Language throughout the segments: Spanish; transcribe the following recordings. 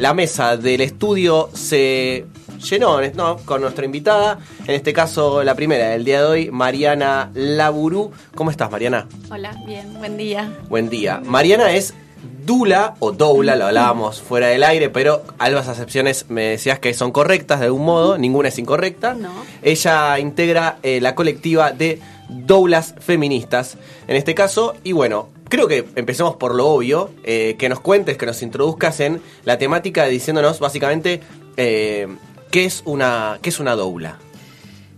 La mesa del estudio se llenó ¿no? con nuestra invitada, en este caso la primera del día de hoy, Mariana Laburú. ¿Cómo estás, Mariana? Hola, bien, buen día. Buen día. Mariana es Dula o Doula, lo hablábamos fuera del aire, pero algunas acepciones me decías que son correctas de algún modo, ninguna es incorrecta. No. Ella integra eh, la colectiva de Doulas Feministas, en este caso, y bueno, creo que empecemos por lo obvio, eh, que nos cuentes, que nos introduzcas en la temática diciéndonos básicamente eh, qué es una qué es una doula.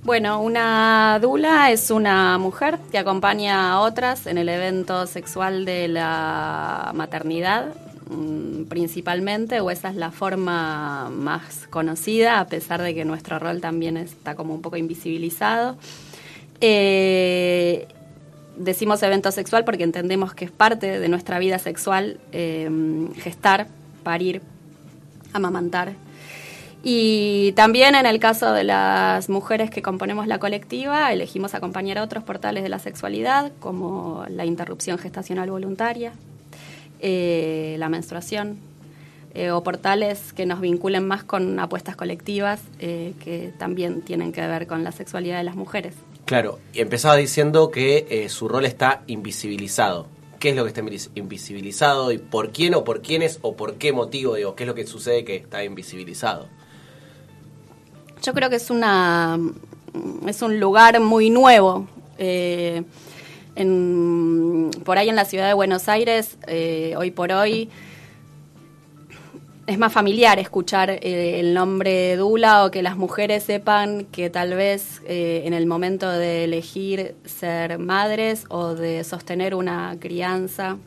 Bueno, una dula es una mujer que acompaña a otras en el evento sexual de la maternidad, mm, principalmente, o esa es la forma más conocida, a pesar de que nuestro rol también está como un poco invisibilizado. Eh, decimos evento sexual porque entendemos que es parte de nuestra vida sexual eh, gestar, parir, amamantar. Y también en el caso de las mujeres que componemos la colectiva, elegimos acompañar a otros portales de la sexualidad, como la interrupción gestacional voluntaria, eh, la menstruación, eh, o portales que nos vinculen más con apuestas colectivas que también tienen que ver con la sexualidad de las mujeres. Claro, y empezaba diciendo que eh, su rol está invisibilizado. ¿Qué es lo que está invisibilizado y por quién o por quiénes o por qué motivo? Digo, ¿qué es lo que sucede que está invisibilizado? Yo creo que es una es un lugar muy nuevo. Eh, por ahí en la ciudad de Buenos Aires, eh, hoy por hoy, es más familiar escuchar eh, el nombre Dula o que las mujeres sepan que tal vez eh, en el momento de elegir ser madres o de sostener una crianza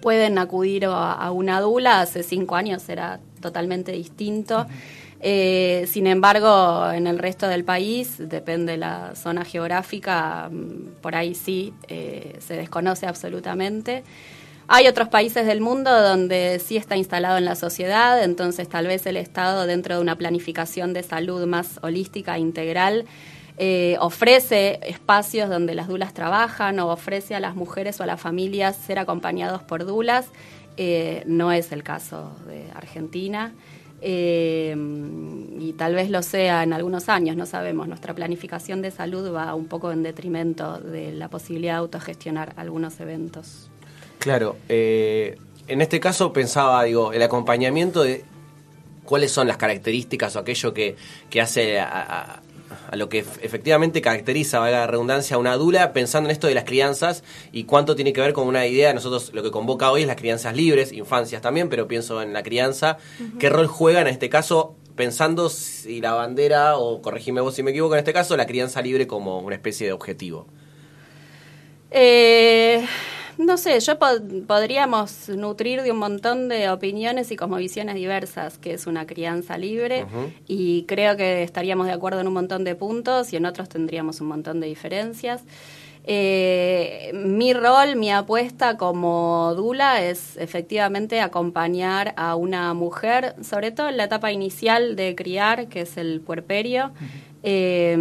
pueden acudir a, una Dula. Hace cinco años era totalmente distinto. Eh, sin embargo, en el resto del país, depende de la zona geográfica, mm, por ahí sí se desconoce absolutamente. Hay otros países del mundo donde sí está instalado en la sociedad, entonces tal vez el Estado, dentro de una planificación de salud más holística, integral, eh, ofrece espacios donde las dulas trabajan o ofrece a las mujeres o a las familias ser acompañados por dulas. Eh, no es el caso de Argentina. Eh, y tal vez lo sea en algunos años, no sabemos. Nuestra planificación de salud va un poco en detrimento de la posibilidad de autogestionar algunos eventos. Claro, eh, en este caso pensaba, digo, el acompañamiento de cuáles son las características o aquello que, hace a, lo que efectivamente caracteriza, valga la redundancia, a una dula, pensando en esto de las crianzas y cuánto tiene que ver con una idea, nosotros lo que convoca hoy es las crianzas libres, infancias también, pero pienso en la crianza, ¿qué rol juega en este caso? Pensando si la bandera, o corregime vos si me equivoco en este caso, la crianza libre como una especie de objetivo. Eh, no sé, yo podríamos nutrir de un montón de opiniones y cosmovisiones diversas, que es una crianza libre, y creo que estaríamos de acuerdo en un montón de puntos y en otros tendríamos un montón de diferencias. Eh, mi rol, mi apuesta como Dula es efectivamente acompañar a una mujer, sobre todo en la etapa inicial de criar, que es el puerperio, eh,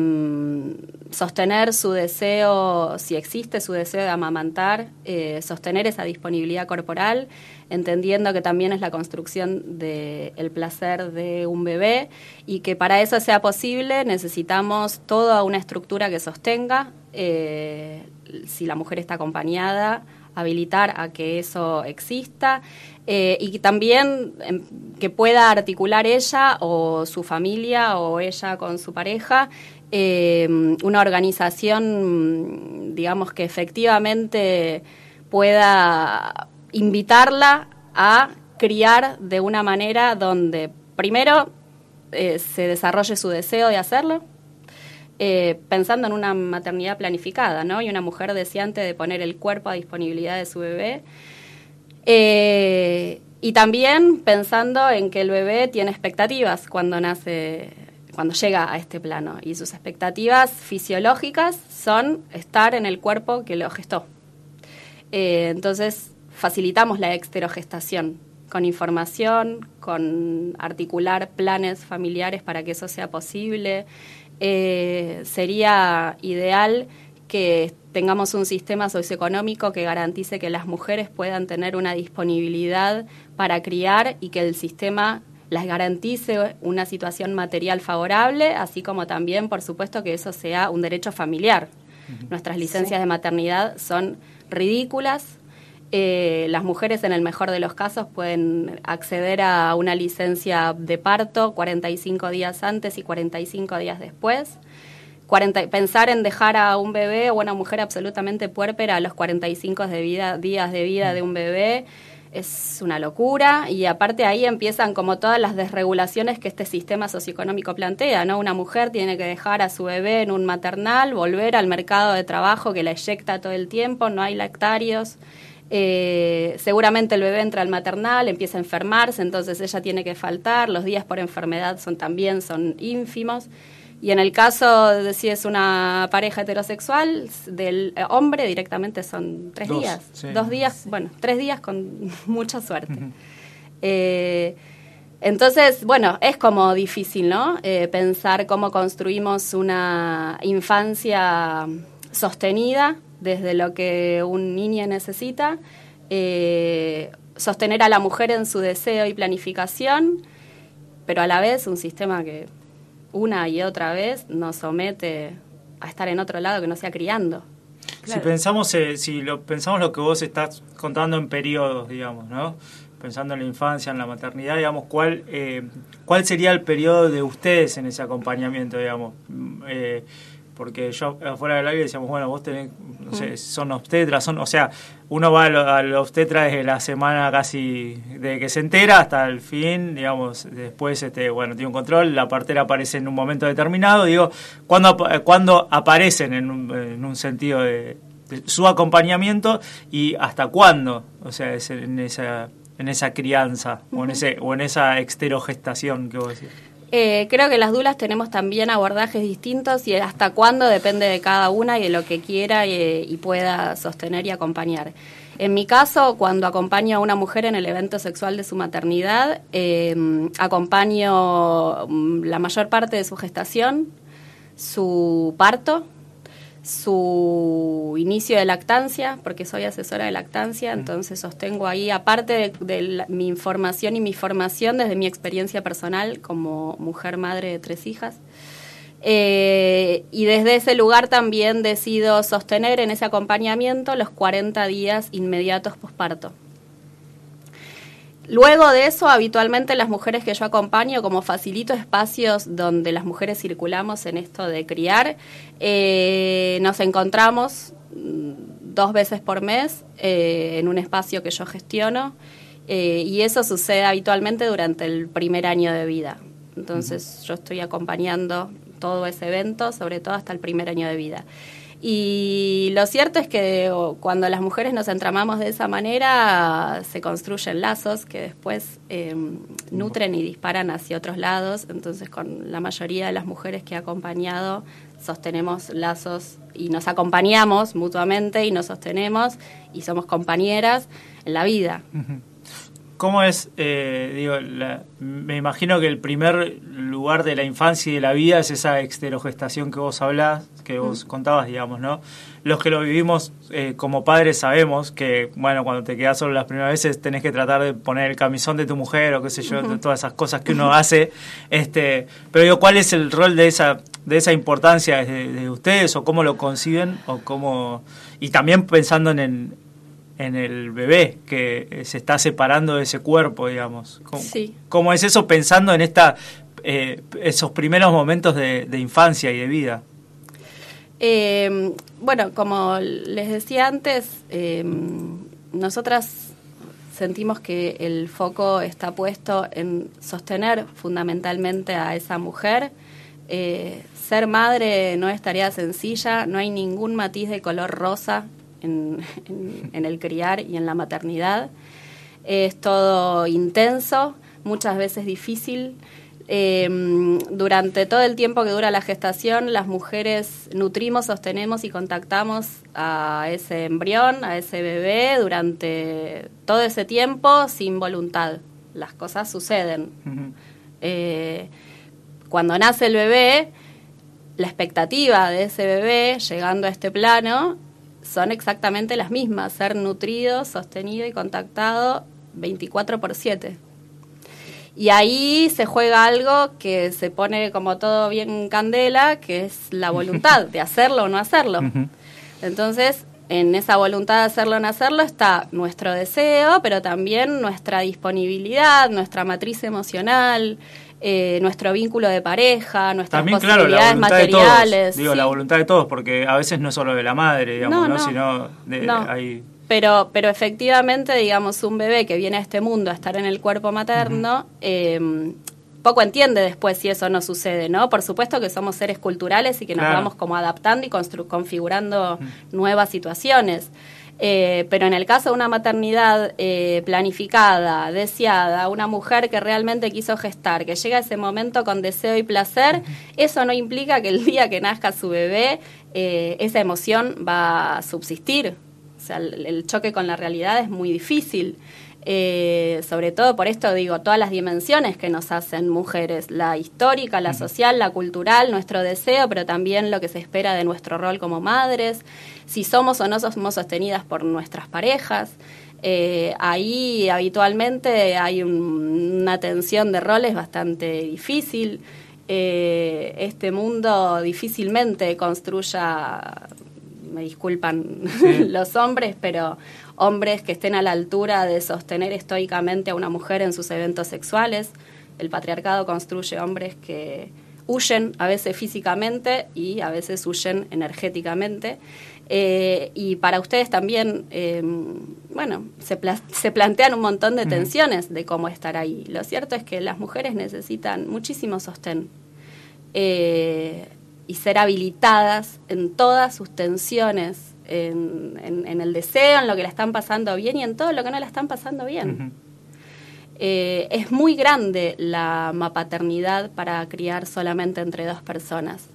sostener su deseo, si existe su deseo de amamantar, eh, sostener esa disponibilidad corporal, entendiendo que también es la construcción del placer de un bebé y que para eso sea posible necesitamos toda una estructura que sostenga, eh, si la mujer está acompañada, habilitar a que eso exista eh, y también em, que pueda articular ella o su familia o ella con su pareja eh, una organización, digamos, que efectivamente pueda invitarla a criar de una manera donde primero eh, se desarrolle su deseo de hacerlo, pensando en una maternidad planificada, ¿no? Y una mujer deseante de poner el cuerpo a disponibilidad de su bebé eh, y también pensando en que el bebé tiene expectativas cuando nace, cuando llega a este plano. Y sus expectativas fisiológicas son estar en el cuerpo que lo gestó. Eh, entonces, facilitamos la exterogestación con información, con articular planes familiares para que eso sea posible. Eh, sería ideal que tengamos un sistema socioeconómico que garantice que las mujeres puedan tener una disponibilidad para criar y que el sistema las garantice una situación material favorable, así como también, por supuesto, que eso sea un derecho familiar. Nuestras licencias de maternidad son ridículas. Eh, las mujeres, en el mejor de los casos, pueden acceder a una licencia de parto 45 días antes y 45 días después. 40, pensar en dejar a un bebé o una mujer absolutamente puérpera a los 45 de vida, días de vida de un bebé es una locura y aparte ahí empiezan como todas las desregulaciones que este sistema socioeconómico plantea, ¿no? Una mujer tiene que dejar a su bebé en un maternal, volver al mercado de trabajo que la eyecta todo el tiempo, no hay lactarios. Eh, seguramente el bebé entra al maternal, empieza a enfermarse, entonces ella tiene que faltar, los días por enfermedad son también son ínfimos. Y en el caso de si es una pareja heterosexual, del eh, hombre directamente son tres días. Dos días, bueno, tres días con mucha suerte. Eh, entonces, bueno, es como difícil, ¿no? Eh, pensar cómo construimos una infancia sostenida desde lo que un niño necesita, sostener a la mujer en su deseo y planificación, pero a la vez un sistema que una y otra vez nos somete a estar en otro lado que no sea criando. Si pensamos, eh, si lo pensamos lo que vos estás contando en periodos, digamos, ¿no? Pensando en la infancia, en la maternidad, digamos, ¿cuál, eh, cuál sería el periodo de ustedes en ese acompañamiento, digamos? Mm, eh, porque yo afuera del aire decíamos, bueno, vos tenés, no sé, mm. son obstetras, son, o sea, uno va al obstetra desde la semana casi de que se entera hasta el fin, digamos, después, este, bueno, tiene un control, la partera aparece en un momento determinado, digo, ¿cuándo, cuando aparecen en un, en un sentido de, su acompañamiento y hasta cuándo, o sea, es en esa en esa crianza o en ese o en esa exterogestación que vos decís. Eh, creo que las dulas tenemos también abordajes distintos y hasta cuándo depende de cada una y de lo que quiera y, pueda sostener y acompañar. En mi caso, cuando acompaño a una mujer en el evento sexual de su maternidad, em, acompaño mm, la mayor parte de su gestación, su parto, su inicio de lactancia, porque soy asesora de lactancia, entonces sostengo ahí, aparte de, mi información y mi formación desde mi experiencia personal como mujer madre de tres hijas, eh, y desde ese lugar también decido sostener en ese acompañamiento los 40 días inmediatos posparto. Luego de eso, habitualmente las mujeres que yo acompaño, como facilito espacios donde las mujeres circulamos en esto de criar, eh, nos encontramos mm, dos veces por mes eh, en un espacio que yo gestiono eh, y eso sucede habitualmente durante el primer año de vida. Entonces yo estoy acompañando todo ese evento, sobre todo hasta el primer año de vida. Y lo cierto es que cuando las mujeres nos entramamos de esa manera, se construyen lazos que después em, nutren y disparan hacia otros lados. Entonces, con la mayoría de las mujeres que he acompañado, sostenemos lazos y nos acompañamos mutuamente y nos sostenemos y somos compañeras en la vida. ¿Cómo es, eh, digo, me imagino que el primer lugar de la infancia y de la vida es esa exterogestación que vos hablás, que vos contabas, digamos, ¿no? Los que lo vivimos eh, como padres sabemos que, bueno, cuando te quedas solo las primeras veces tenés que tratar de poner el camisón de tu mujer o qué sé yo, todas esas cosas que uno hace, este, pero digo, ¿cuál es el rol de esa, de esa importancia de, de ustedes o cómo lo conciben o cómo, y también pensando en, el en el bebé que se está separando de ese cuerpo, digamos. ¿Cómo, sí. ¿cómo es eso pensando en esta, eh, esos primeros momentos de, infancia y de vida? Eh, bueno, como les decía antes, eh, nosotras sentimos que el foco está puesto en sostener fundamentalmente a esa mujer. ser madre no es tarea sencilla, no hay ningún matiz de color rosa en, el criar y en la maternidad. Es todo intenso, muchas veces difícil. Eh, durante todo el tiempo que dura la gestación, las mujeres nutrimos, sostenemos y contactamos a ese embrión, a ese bebé, durante todo ese tiempo sin voluntad. Las cosas suceden. Eh, cuando nace el bebé, la expectativa de ese bebé llegando a este plano son exactamente las mismas, ser nutrido, sostenido y contactado 24 por 7. Y ahí se juega algo que se pone como todo bien candela, que es la voluntad de hacerlo o no hacerlo. Entonces, en esa voluntad de hacerlo o no hacerlo está nuestro deseo, pero también nuestra disponibilidad, nuestra matriz emocional, eh, nuestro vínculo de pareja, nuestras También, posibilidades claro, la materiales. Digo, la voluntad de todos, porque a veces no es solo de la madre, digamos, No, ¿no? no. Sino de, hay... Pero, pero efectivamente, digamos, un bebé que viene a este mundo a estar en el cuerpo materno, eh, poco entiende después si eso no sucede, ¿no? Por supuesto que somos seres culturales y que nos Claro. vamos como adaptando y constru- configurando nuevas situaciones. Eh, pero en el caso de una maternidad eh, planificada, deseada, una mujer que realmente quiso gestar, que llega a ese momento con deseo y placer, eso no implica que el día que nazca su bebé eh, esa emoción va a subsistir. O sea, el, el choque con la realidad es muy difícil. Eh, sobre todo por esto digo, todas las dimensiones que nos hacen mujeres, la histórica, la social, la cultural, nuestro deseo, pero también lo que se espera de nuestro rol como madres, si somos o no somos sostenidas por nuestras parejas. Eh, ahí habitualmente hay un- una tensión de roles bastante difícil. Eh, este mundo difícilmente construya me disculpan los hombres, pero hombres que estén a la altura de sostener estoicamente a una mujer en sus eventos sexuales. El patriarcado construye hombres que huyen a veces físicamente y a veces huyen energéticamente. Eh, y para ustedes también, eh, bueno, se, pla- se plantean un montón de tensiones de cómo estar ahí. Lo cierto es que las mujeres necesitan muchísimo sostén eh, y ser habilitadas en todas sus tensiones, en, en- en el deseo, en lo que la están pasando bien y en todo lo que no la están pasando bien. Eh, es muy grande la mapaternidad para criar solamente entre dos personas.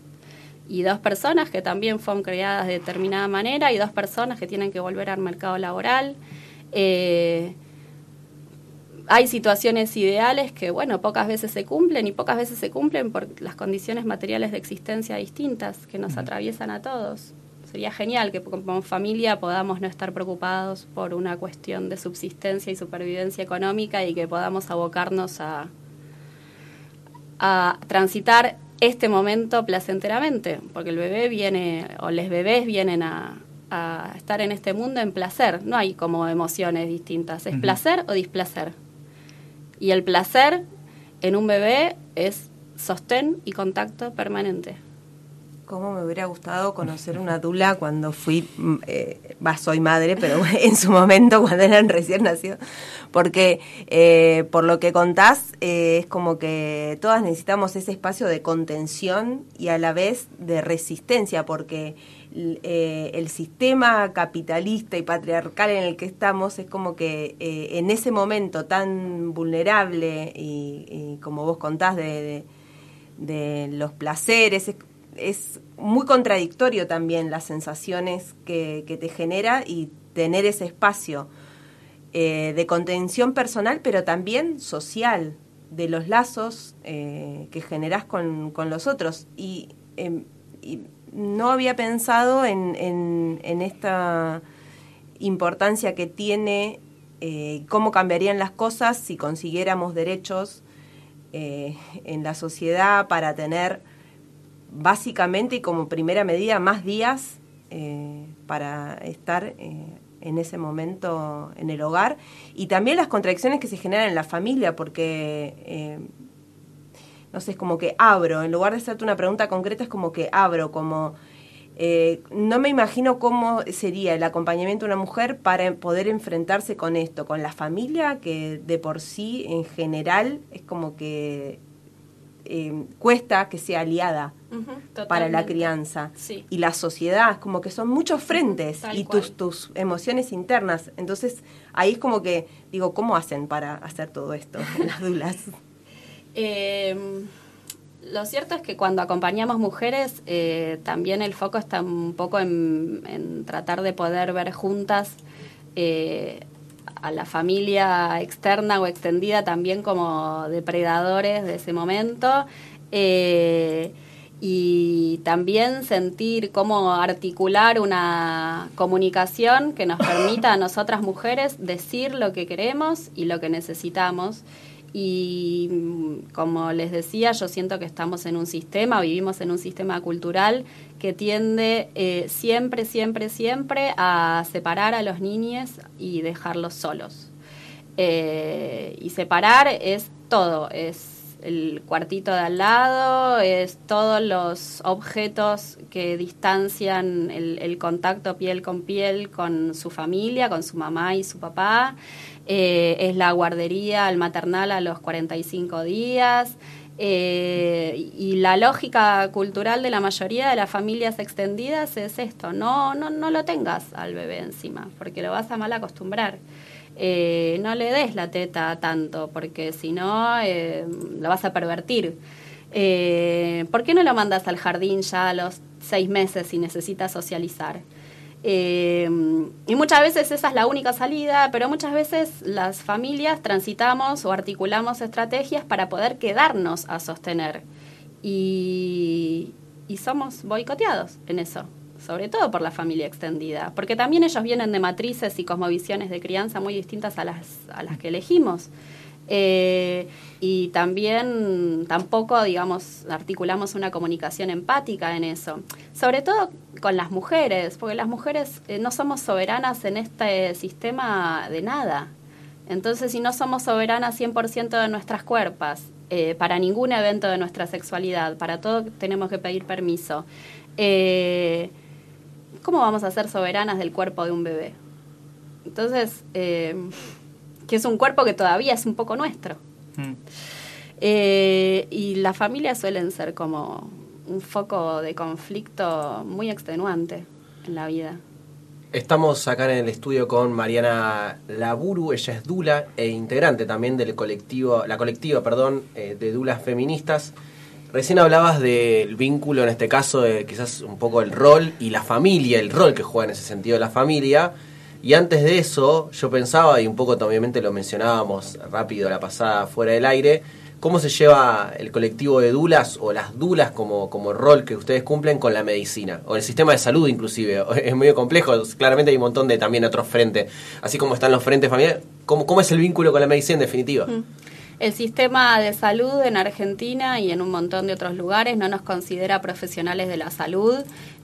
Y dos personas que también fueron criadas de determinada manera y dos personas que tienen que volver al mercado laboral. Eh, hay situaciones ideales que, bueno, pocas veces se cumplen y pocas veces se cumplen por las condiciones materiales de existencia distintas que nos atraviesan a todos. Sería genial que como familia podamos no estar preocupados por una cuestión de subsistencia y supervivencia económica y que podamos abocarnos a, a transitar este momento placenteramente, porque el bebé viene, o los bebés vienen a, a estar en este mundo en placer, no hay como emociones distintas, es placer o displacer. Y el placer en un bebé es sostén y contacto permanente. Cómo me hubiera gustado conocer una dula cuando fui, mm, eh, va, soy madre, pero en su momento cuando eran recién nacidos, porque eh, por lo que contás eh, es como que todas necesitamos ese espacio de contención y a la vez de resistencia, porque el sistema capitalista y patriarcal en el que estamos es como que en ese momento tan vulnerable y, como vos contás de los placeres. Es, muy contradictorio también las sensaciones que, que te genera y tener ese espacio eh, de contención personal, pero también social, de los lazos eh, que generás con, con los otros. Y, em, y no había pensado en, en, en esta importancia que tiene, eh, cómo cambiarían las cosas si consiguiéramos derechos en la sociedad para tener básicamente y como primera medida más días eh, para estar eh, en ese momento en el hogar. Y también las contradicciones que se generan en la familia porque eh, no sé, es como que abro, en lugar de hacerte una pregunta concreta, es como que abro, como eh, no me imagino cómo sería el acompañamiento de una mujer para poder enfrentarse con esto, con la familia, que de por sí, en general, es como que cuesta que sea aliada para la crianza. Sí. Y la sociedad, como que son muchos frentes tal y cual. tus, tus emociones internas. Entonces, ahí es como que, digo, ¿cómo hacen para hacer todo esto, las dulas? Eh, lo cierto es que cuando acompañamos mujeres, eh, también el foco está un poco en, en tratar de poder ver juntas eh, a la familia externa o extendida también como depredadores de ese momento. eh, y también sentir cómo articular una comunicación que nos permita a nosotras mujeres decir lo que queremos y lo que necesitamos. Y mm, como les decía, yo siento que estamos en un sistema, vivimos en un sistema cultural que tiende eh, siempre, siempre, siempre a separar a los niños y dejarlos solos. Eh, y separar es todo, es el cuartito de al lado, es todos los objetos que distancian el, contacto piel con piel con su familia, con su mamá y su papá, eh, es la guardería, el maternal a los 45 días. Eh, y la lógica cultural de la mayoría de las familias extendidas es esto, no, no, no lo tengas al bebé encima, porque lo vas a mal acostumbrar. Eh, no le des la teta tanto, porque si no, eh, la vas a pervertir. Eh, ¿Por qué no lo mandas al jardín ya a los seis meses si necesitas socializar? y muchas veces esa es la única salida, pero muchas veces las familias transitamos o articulamos estrategias para poder quedarnos a sostener. y somos boicoteados en eso sobre todo por la familia extendida, porque también ellos vienen de matrices y cosmovisiones de crianza muy distintas a las, a las que elegimos. Eh, y también tampoco, digamos, articulamos una comunicación empática en eso, sobre todo con las mujeres, porque las mujeres eh, no somos soberanas en este sistema de nada. Entonces, si no somos soberanas 100% de nuestras cuerpos, eh, para ningún evento de nuestra sexualidad, para todo tenemos que pedir permiso. ¿Cómo vamos a ser soberanas del cuerpo de un bebé? Entonces, eh, que es un cuerpo que todavía es un poco nuestro. Mm. Eh, y las familias suelen ser como un foco de conflicto muy extenuante en la vida. Estamos acá en el estudio con Mariana Laburu, ella es Dula e integrante también del colectivo, la colectiva, perdón, eh, de Dulas Feministas. Recién hablabas del vínculo, en este caso, de quizás un poco el rol y la familia, el rol que juega en ese sentido la familia. Y antes de eso, yo pensaba, y un poco obviamente lo mencionábamos rápido la pasada fuera del aire, cómo se lleva el colectivo de dulas o las dulas como, como rol que ustedes cumplen con la medicina, o el sistema de salud inclusive. Es medio complejo, claramente hay un montón de también otros frentes, así como están los frentes familiares. ¿Cómo, cómo es el vínculo con la medicina en definitiva? Mm. El sistema de salud en Argentina y en un montón de otros lugares no nos considera profesionales de la salud.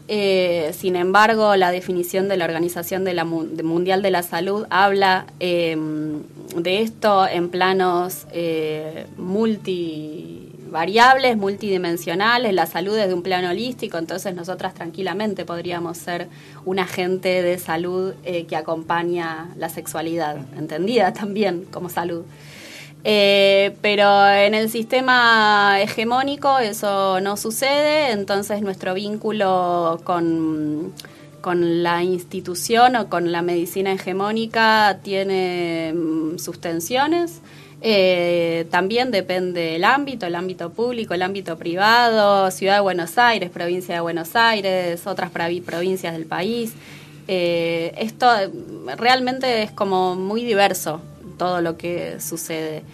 Eh, sin embargo, la definición de la Organización de la Mundial de la Salud habla em, de esto en planos eh, multivariables, multidimensionales. La salud es de un plano holístico, entonces nosotras tranquilamente podríamos ser un agente de salud eh, que acompaña la sexualidad, entendida también como salud. Eh, pero en el sistema hegemónico eso no sucede, entonces nuestro vínculo con, con la institución o con la medicina hegemónica tiene mm, sus tensiones. Eh, también depende el ámbito, el ámbito público, el ámbito privado, Ciudad de Buenos Aires, provincia de Buenos Aires, otras provincias del país. Eh, esto realmente es como muy diverso todo lo que sucede.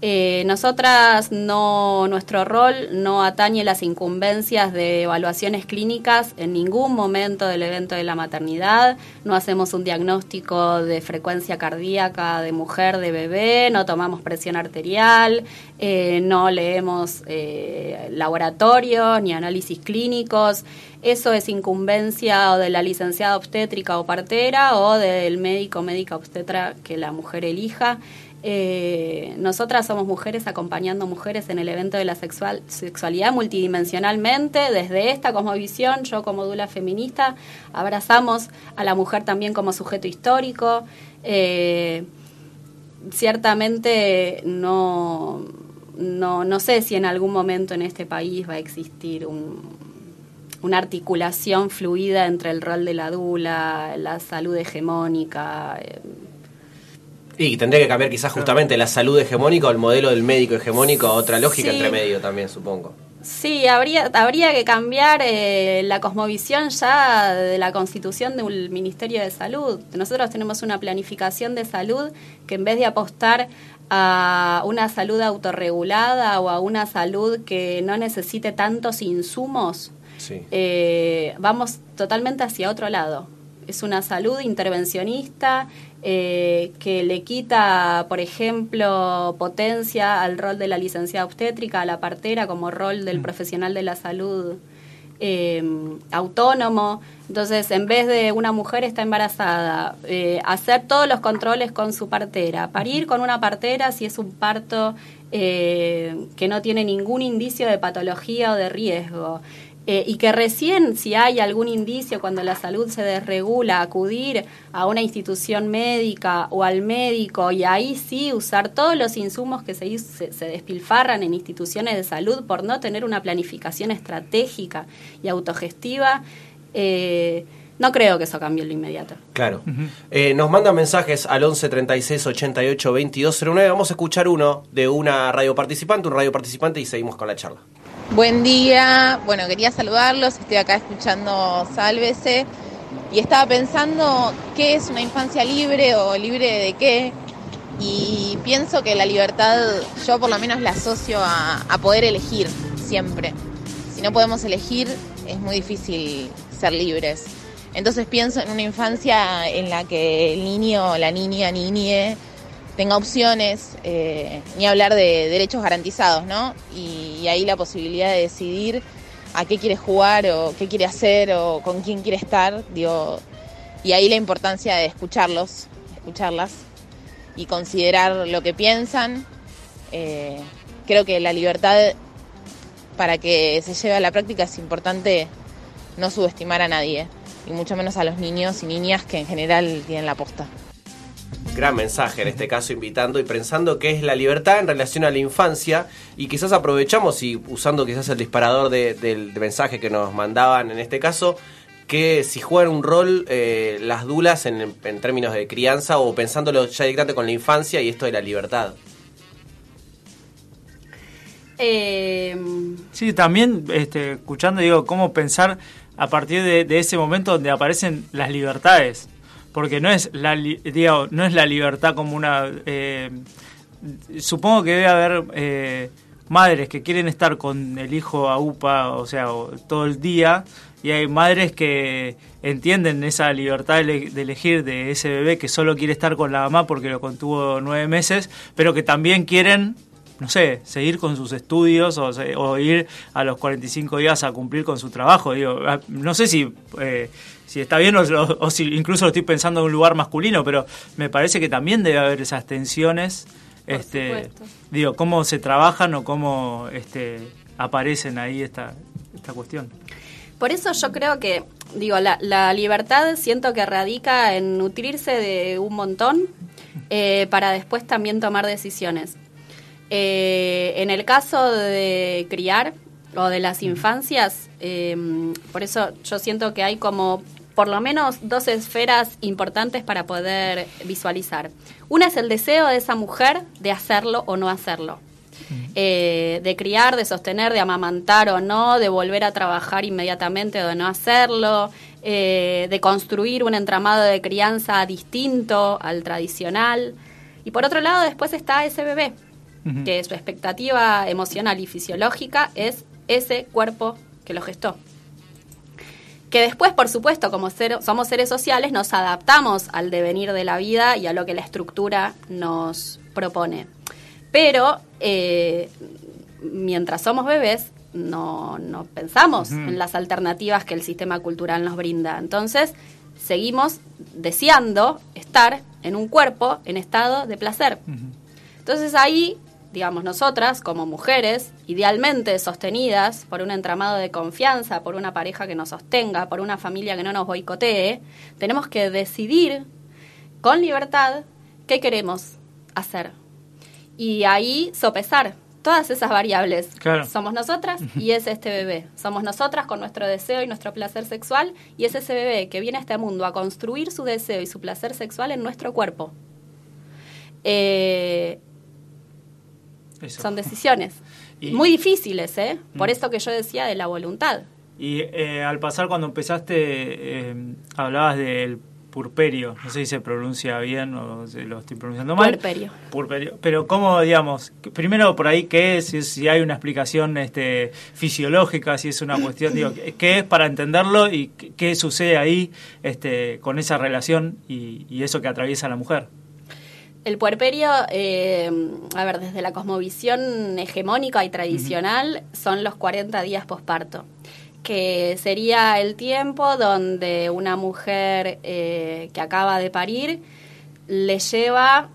Eh, nosotras no, nuestro rol no atañe las incumbencias de evaluaciones clínicas en ningún momento del evento de la maternidad, no hacemos un diagnóstico de frecuencia cardíaca de mujer, de bebé, no tomamos presión arterial, eh, no leemos eh, laboratorios ni análisis clínicos, eso es incumbencia o de la licenciada obstétrica o partera o del médico médica obstetra que la mujer elija. Eh, nosotras somos mujeres acompañando mujeres en el evento de la sexual, sexualidad multidimensionalmente. Desde esta cosmovisión, yo como dula feminista, abrazamos a la mujer también como sujeto histórico. Eh, ciertamente no, no, no sé si en algún momento en este país va a existir una articulación fluida entre el rol de la dula, la salud hegemónica. Eh, y tendría que cambiar quizás justamente la salud hegemónica o el modelo del médico hegemónico otra lógica entre medio también, supongo. Sí, habría, habría que cambiar eh, la cosmovisión ya de la constitución del Ministerio de Salud. Nosotros tenemos una planificación de salud que en vez de apostar a una salud autorregulada o a una salud que no necesite tantos insumos, eh, vamos totalmente hacia otro lado. Es una salud intervencionista eh, que le quita, por ejemplo, potencia al rol de la licenciada obstétrica, a la partera como rol del mm. profesional de la salud eh, autónomo. Entonces, en vez de una mujer está embarazada, eh, hacer todos los controles con su partera, parir con una partera si es un parto eh, que no tiene ningún indicio de patología o de riesgo. Eh, y que recién, si hay algún indicio cuando la salud se desregula, acudir a una institución médica o al médico y ahí sí usar todos los insumos que se, se, despilfarran en instituciones de salud por no tener una planificación estratégica y autogestiva. Eh, no creo que eso cambie en lo inmediato. Claro. Eh, nos mandan mensajes al 11 36 88 22 09. Vamos a escuchar uno de una radio participante, un radio participante y seguimos con la charla. Buen día, bueno, quería saludarlos, estoy acá escuchando Sálvese y estaba pensando qué es una infancia libre o libre de qué y pienso que la libertad yo por lo menos la asocio a, a poder elegir siempre. Si no podemos elegir es muy difícil ser libres. Entonces pienso en una infancia en la que el niño, la niña, niñe tenga opciones, eh, ni hablar de derechos garantizados, ¿no? Y, ahí la posibilidad de decidir a qué quiere jugar o qué quiere hacer o con quién quiere estar, digo, y ahí la importancia de escucharlos, escucharlas y considerar lo que piensan. Eh, creo que la libertad para que se lleve a la práctica es importante no subestimar a nadie, y mucho menos a los niños y niñas que en general tienen la posta gran mensaje en este caso, invitando y pensando que es la libertad en relación a la infancia y quizás aprovechamos y usando quizás el disparador del mensaje que nos mandaban en este caso, que si juegan un rol eh, las dulas en, términos de crianza o pensándolo ya directamente con la infancia y esto de la libertad. Em, sí, también este, escuchando, digo, cómo pensar a partir de ese momento donde aparecen las libertades. Porque no es la, no es la libertad como una... Eh, supongo que debe haber eh, madres que quieren estar con el hijo a UPA, o sea, todo el día, y hay madres que entienden esa libertad de elegir de ese bebé que solo quiere estar con la mamá porque lo contuvo nueve meses, pero que también quieren no sé, seguir con sus estudios o, ir a los 45 días a cumplir con su trabajo. Digo, ah, no sé si eh, si está bien o, si incluso lo estoy pensando en un lugar masculino, pero me parece que también debe haber esas tensiones. este, digo, cómo se trabajan o cómo este, aparecen ahí esta, esta cuestión. Por eso yo creo que, digo, la, la libertad siento que radica en nutrirse de un montón eh, para después también tomar decisiones. Eh, en el caso de criar o de las infancias, eh, por eso yo siento que hay como por lo menos dos esferas importantes para poder visualizar. Una es el deseo de esa mujer de hacerlo o no hacerlo. Eh, de criar, de sostener, de amamantar o no, de volver a trabajar inmediatamente o de no hacerlo, eh, de construir un entramado de crianza distinto al tradicional. Y por otro lado, después está ese bebé, que su expectativa emocional y fisiológica es ese cuerpo que lo gestó que después, por supuesto, como somos seres sociales, nos adaptamos al devenir de la vida y a lo que la estructura nos propone. Pero eh, mientras somos bebés, no, no pensamos en las alternativas que el sistema cultural nos brinda. Entonces, seguimos deseando estar en un cuerpo en estado de placer. Entonces ahí digamos, nosotras como mujeres, idealmente sostenidas por un entramado de confianza, por una pareja que nos sostenga, por una familia que no nos boicotee, tenemos que decidir con libertad qué queremos hacer. Y ahí sopesar todas esas variables. Somos nosotras y es este bebé. Somos nosotras con nuestro deseo y nuestro placer sexual y es ese bebé que viene a este mundo a construir su deseo y su placer sexual en nuestro cuerpo. Eh, son decisiones. Muy difíciles, ¿eh? Por mm. eso que yo decía de la voluntad. Y eh, al pasar cuando empezaste, eh, hablabas del purperio. No sé si se pronuncia bien o si lo estoy pronunciando mal. Purperio. Purperio. Pero cómo, digamos, primero por ahí, ¿qué es? Si, hay una explicación este, fisiológica, si es una cuestión, digo, ¿qué es para entenderlo y qué, qué sucede ahí este, con esa relación y, y eso que atraviesa la mujer? El puerperio, eh, a ver, desde la cosmovisión hegemónica y tradicional, son los 40 días posparto, que sería el tiempo donde una mujer eh, que acaba de parir le lleva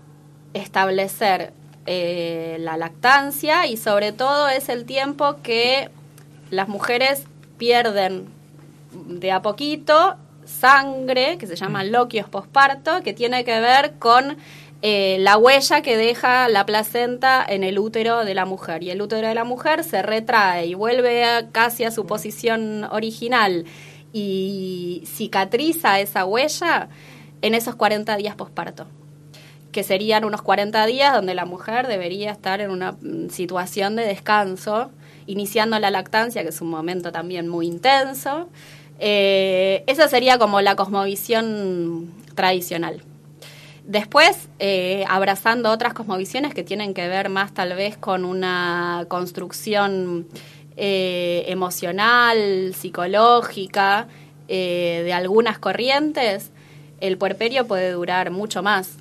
establecer eh, la lactancia y sobre todo es el tiempo que las mujeres pierden de a poquito sangre, que se llama loquios posparto, que tiene que ver con eh, la huella que deja la placenta en el útero de la mujer. Y el útero de la mujer se retrae y vuelve a, casi a su posición original y cicatriza esa huella en esos 40 días posparto que serían unos 40 días donde la mujer debería estar en una mm, situación de descanso, iniciando la lactancia, que es un momento también muy intenso. Eh, esa sería como la cosmovisión tradicional. Después, eh, abrazando otras cosmovisiones que tienen que ver más tal vez con una construcción eh, emocional, psicológica, eh, de algunas corrientes, el puerperio puede durar mucho más,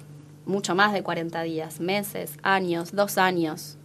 mucho más de 40 días, meses, años, dos años.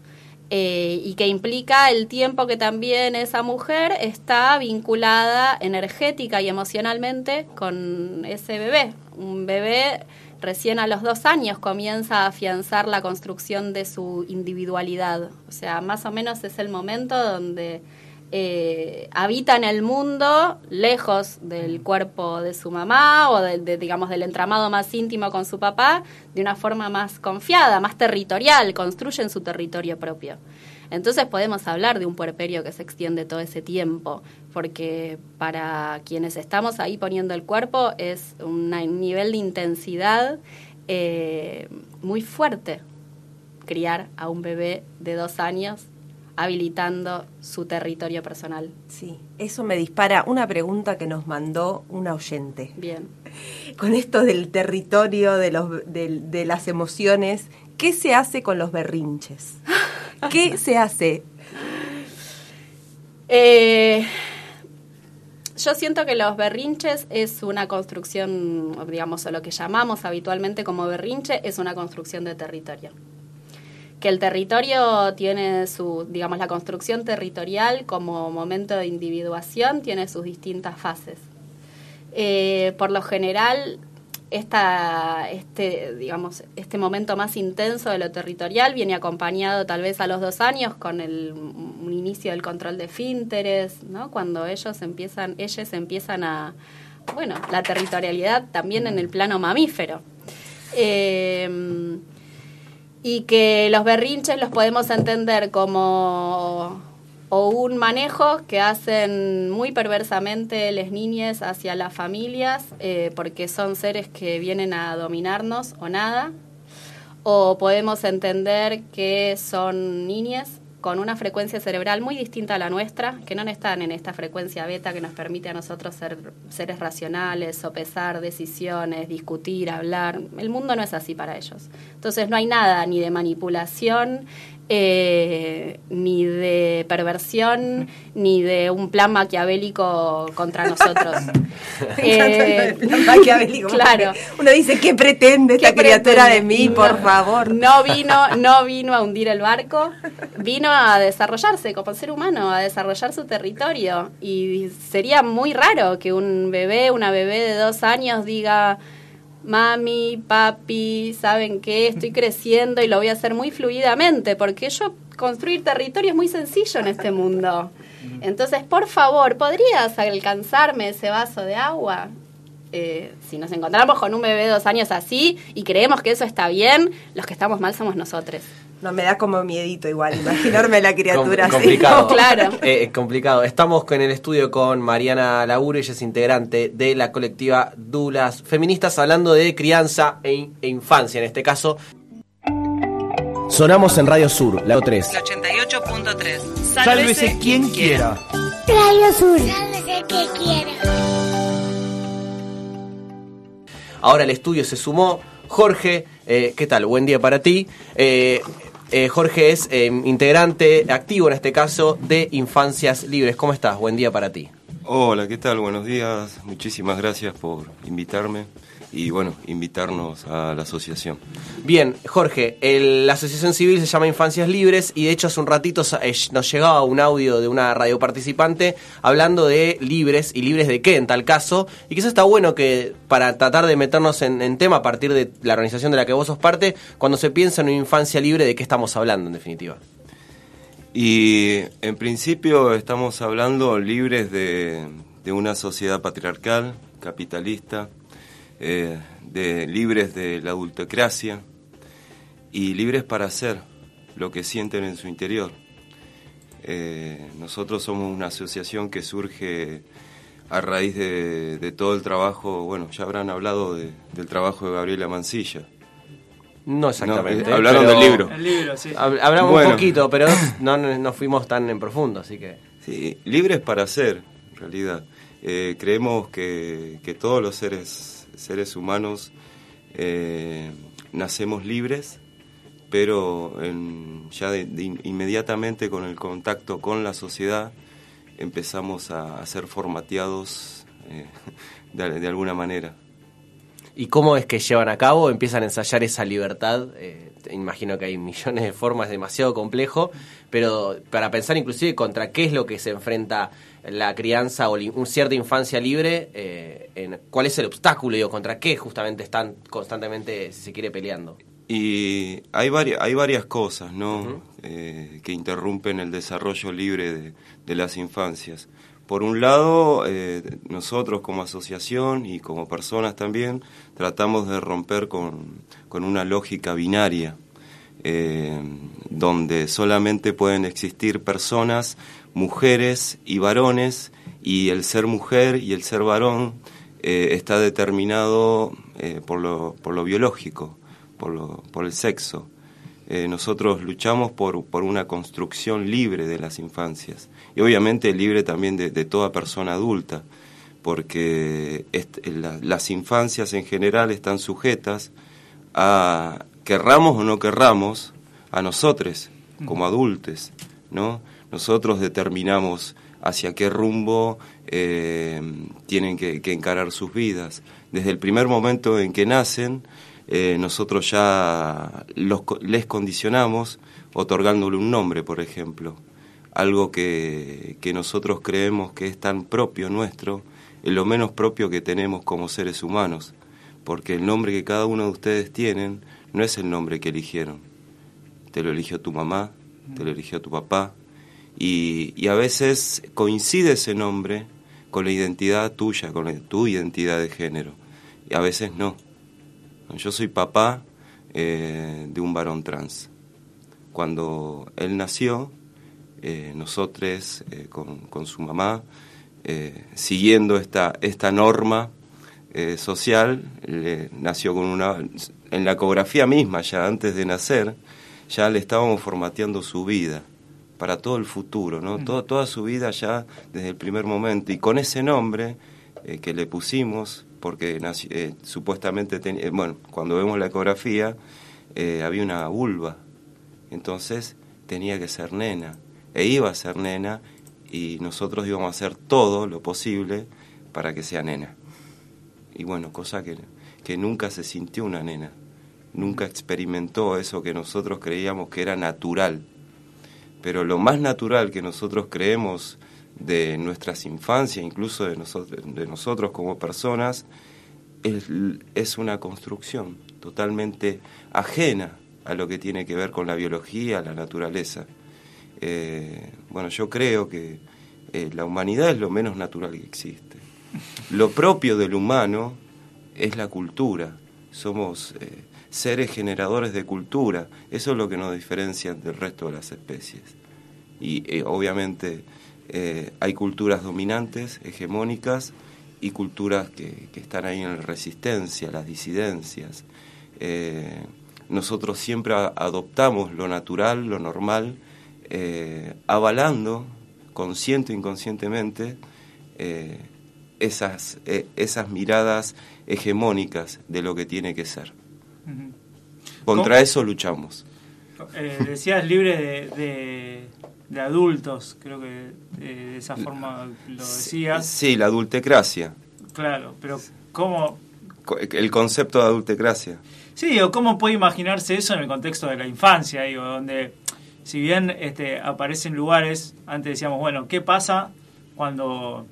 Eh, y que implica el tiempo que también esa mujer está vinculada energética y emocionalmente con ese bebé. Un bebé recién a los dos años comienza a afianzar la construcción de su individualidad. O sea, más o menos es el momento donde eh, habita en el mundo lejos del cuerpo de su mamá o de, digamos del entramado más íntimo con su papá de una forma más confiada, más territorial, construyen su territorio propio. Entonces podemos hablar de un puerperio que se extiende todo ese tiempo, porque para quienes estamos ahí poniendo el cuerpo es un nivel de intensidad eh, muy fuerte criar a un bebé de dos años habilitando su territorio personal. Sí, eso me dispara una pregunta que nos mandó una oyente. Bien. Con esto del territorio, de, los, de, de las emociones, ¿qué se hace con los berrinches? ¿Qué se hace? Eh, yo siento que los berrinches es una construcción, digamos, o lo que llamamos habitualmente como berrinche, es una construcción de territorio. Que el territorio tiene su, digamos, la construcción territorial como momento de individuación tiene sus distintas fases. Eh, por lo general, esta, este, digamos, este momento más intenso de lo territorial viene acompañado tal vez a los dos años con el un inicio del control de finteres, ¿no? Cuando ellos empiezan, ellos empiezan a, bueno, la territorialidad también en el plano mamífero. Eh, y que los berrinches los podemos entender como o un manejo que hacen muy perversamente las niñas hacia las familias eh, porque son seres que vienen a dominarnos o nada, o podemos entender que son niñas con una frecuencia cerebral muy distinta a la nuestra, que no están en esta frecuencia beta que nos permite a nosotros ser seres racionales, sopesar decisiones, discutir, hablar. El mundo no es así para ellos. Entonces no hay nada ni de manipulación, eh, ni de perversión, ni de un plan maquiavélico contra nosotros. eh, plan maquiavélico. Claro. Uno dice, ¿qué pretende esta ¿Qué criatura de mí, No, por favor? No vino, no vino a hundir el barco, vino a desarrollarse como ser humano, a desarrollar su territorio. Y sería muy raro que un bebé, una bebé de dos años diga, mami, papi, ¿saben qué? Estoy creciendo y lo voy a hacer muy fluidamente, porque yo construir territorio es muy sencillo en este mundo. Entonces, por favor, ¿podrías alcanzarme ese vaso de agua? Eh, si nos encontramos con un bebé de dos años así y creemos que eso está bien, los que estamos mal somos nosotros. No, me da como miedito igual, imaginarme la criatura Com- así. complicado. Claro. Eh, complicado. Estamos con el estudio con Mariana Laburo, ella es integrante de la colectiva Dulas Feministas, hablando de crianza e, in- e infancia, en este caso. Sonamos en Radio Sur, la 3. 88.3. Sálvese quien quiera. Radio Sur. Sálvese que quiera. Ahora el estudio se sumó Jorge. Eh, ¿Qué tal? Buen día para ti. Eh, eh, Jorge es integrante activo en este caso de Infancias Libres. ¿Cómo estás? Buen día para ti. Hola, ¿qué tal? Buenos días. Muchísimas gracias por invitarme y bueno, invitarnos a la asociación. Bien, Jorge, la asociación civil se llama Infancias Libres y de hecho hace un ratito eh, nos llegaba un audio de una radio participante hablando de libres y libres de qué en tal caso y quizás está bueno que para tratar de meternos en, tema a partir de la organización de la que vos sos parte, cuando se piensa en una infancia libre, ¿de qué estamos hablando en definitiva? Y en principio estamos hablando libres de, de una sociedad patriarcal, capitalista, eh, de, libres de la adultocracia y libres para hacer lo que sienten en su interior. Eh, nosotros somos una asociación que surge a raíz de, todo el trabajo, bueno, ya habrán hablado del trabajo de Gabriela Mancilla. No exactamente. hablaron del libro. El libro, sí. Hablamos un poquito, pero no, no fuimos tan en profundo, así que... Sí, libres para hacer, en realidad. Eh, creemos que, que todos los seres seres humanos eh, nacemos libres, pero ya inmediatamente con el contacto con la sociedad empezamos a, ser formateados eh, de, alguna manera. ¿Y cómo es que llevan a cabo? ¿Empiezan a ensayar esa libertad? Eh, imagino que hay millones de formas, demasiado complejo, pero para pensar inclusive contra qué es lo que se enfrenta la crianza o una cierta infancia libre, eh, en, ¿cuál es el obstáculo? Digo, ¿Contra qué justamente están constantemente, si se quiere, peleando? Y hay varias, hay varias cosas ¿no? Eh, que interrumpen el desarrollo libre de, las infancias. Por un lado, eh, nosotros como asociación y como personas también tratamos de romper con, con una lógica binaria, donde solamente pueden existir personas mujeres y varones y el ser mujer y el ser varón eh, está determinado eh, por, lo, por, lo, biológico, por, lo, por el sexo. Eh, nosotros luchamos por, por, una construcción libre de las infancias y obviamente libre también de, toda persona adulta, porque las infancias en general están sujetas a, querramos o no querramos, a nosotros como adultos, ¿no? Nosotros determinamos hacia qué rumbo eh, tienen que, encarar sus vidas. Desde el primer momento en que nacen, eh, nosotros ya los, les condicionamos otorgándole un nombre, por ejemplo. Algo que, que nosotros creemos que es tan propio nuestro, es lo menos propio que tenemos como seres humanos, porque el nombre que cada uno de ustedes tienen no es el nombre que eligieron. Te lo eligió tu mamá, te lo eligió tu papá, y, a veces coincide ese nombre con la identidad tuya, con tu identidad de género, y a veces no. Yo soy papá eh, de un varón trans. Cuando él nació, eh, nosotros eh, con, su mamá, siguiendo esta, esta norma social, le nació con una... En la ecografía misma, ya antes de nacer, ya le estábamos formateando su vida para todo el futuro, ¿no? toda su vida ya desde el primer momento. Y con ese nombre eh, que le pusimos, porque eh, supuestamente, eh, bueno, cuando vemos la ecografía, había una vulva, entonces tenía que ser nena, e iba a ser nena, y nosotros íbamos a hacer todo lo posible para que sea nena. Y bueno, cosa que, que nunca se sintió una nena, nunca experimentó eso que nosotros creíamos que era natural pero lo más natural que nosotros creemos de nuestras infancias, incluso de nosotros, como personas, es, una construcción totalmente ajena a lo que tiene que ver con la biología, la naturaleza. Eh, bueno, yo creo que eh, la humanidad es lo menos natural que existe. Lo propio del humano es la cultura. Somos eh, seres generadores de cultura. Eso es lo que nos diferencia del resto de las especies. Y eh, obviamente eh, hay culturas dominantes, hegemónicas, y culturas que, están ahí en la resistencia, las disidencias. Eh, nosotros siempre adoptamos lo natural, lo normal, avalando, consciente o inconscientemente, esas, esas miradas hegemónicas de lo que tiene que ser. Contra eso luchamos. Decías libre de, de, adultos, creo que de esa forma lo decías. Sí, la adultecracia. Claro, pero ¿cómo...? El concepto de adultecracia. Sí, o cómo puede imaginarse eso en el contexto de la infancia, digo, donde si bien este, aparecen lugares, antes decíamos, bueno, ¿qué pasa cuando,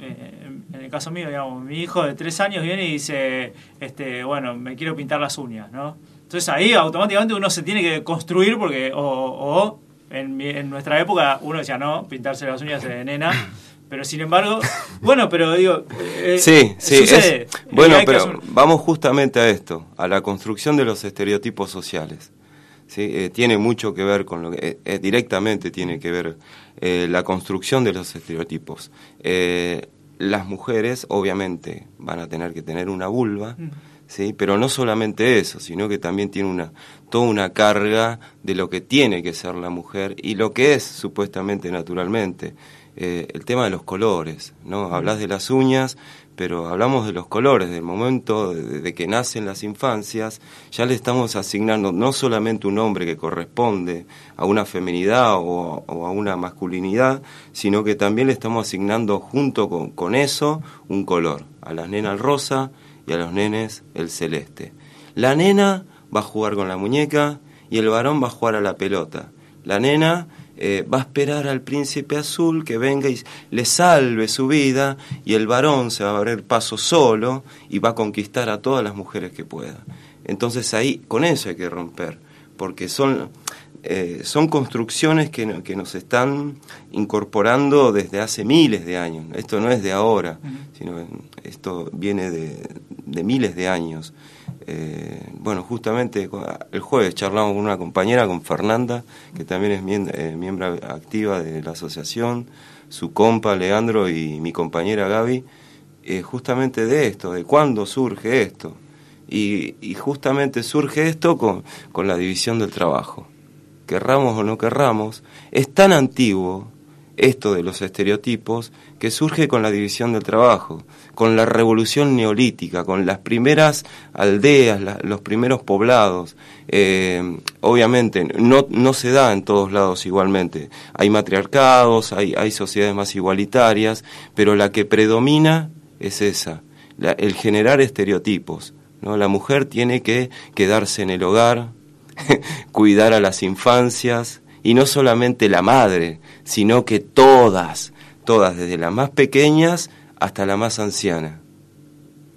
eh, en el caso mío, digamos, mi hijo de tres años viene y dice, este, bueno, me quiero pintar las uñas, ¿no? Entonces ahí automáticamente uno se tiene que construir porque, o, en, en, nuestra época uno decía, no, pintarse las uñas de nena. Pero sin embargo, bueno, pero digo... Eh, sí, sí, bueno, pero vamos justamente a esto, a la construcción de los estereotipos sociales. ¿sí? Eh, tiene mucho que ver con lo que... Eh, directamente tiene que ver la construcción de los estereotipos. las mujeres, obviamente, van a tener que tener una vulva. Mm. ¿Sí? pero no solamente eso, sino que también tiene una, toda una carga de lo que tiene que ser la mujer y lo que es supuestamente naturalmente. Eh, el tema de los colores, ¿no? Hablas de las uñas, pero hablamos de los colores, del momento de, que nacen las infancias, ya le estamos asignando no solamente un hombre que corresponde a una feminidad o, a una masculinidad, sino que también le estamos asignando junto con, con eso un color, a las nenas rosa, y a los nenes el celeste. La nena va a jugar con la muñeca y el varón va a jugar a la pelota. La nena eh, va a esperar al príncipe azul que venga y le salve su vida y el varón se va a abrir paso solo y va a conquistar a todas las mujeres que pueda. Entonces ahí con eso hay que romper, porque son eh, son construcciones que, que, nos están incorporando desde hace miles de años. Esto no es de ahora, sino esto viene de, miles de años. Eh, bueno, justamente el jueves charlamos con una compañera, con Fernanda, que también es eh, miembro activa de la asociación, su compa Leandro y mi compañera Gaby, justamente de esto, de cuándo surge esto. Y, y justamente surge esto con, con la división del trabajo querramos o no querramos, es tan antiguo esto de los estereotipos que surge con la división del trabajo, con la revolución neolítica, con las primeras aldeas, los primeros poblados. Eh, obviamente no, no se da en todos lados igualmente. Hay matriarcados, hay, hay sociedades más igualitarias, pero la que predomina es esa, el generar estereotipos. ¿no? La mujer tiene que quedarse en el hogar, cuidar a las infancias, y no solamente la madre, sino que todas, todas, desde las más pequeñas hasta la más anciana.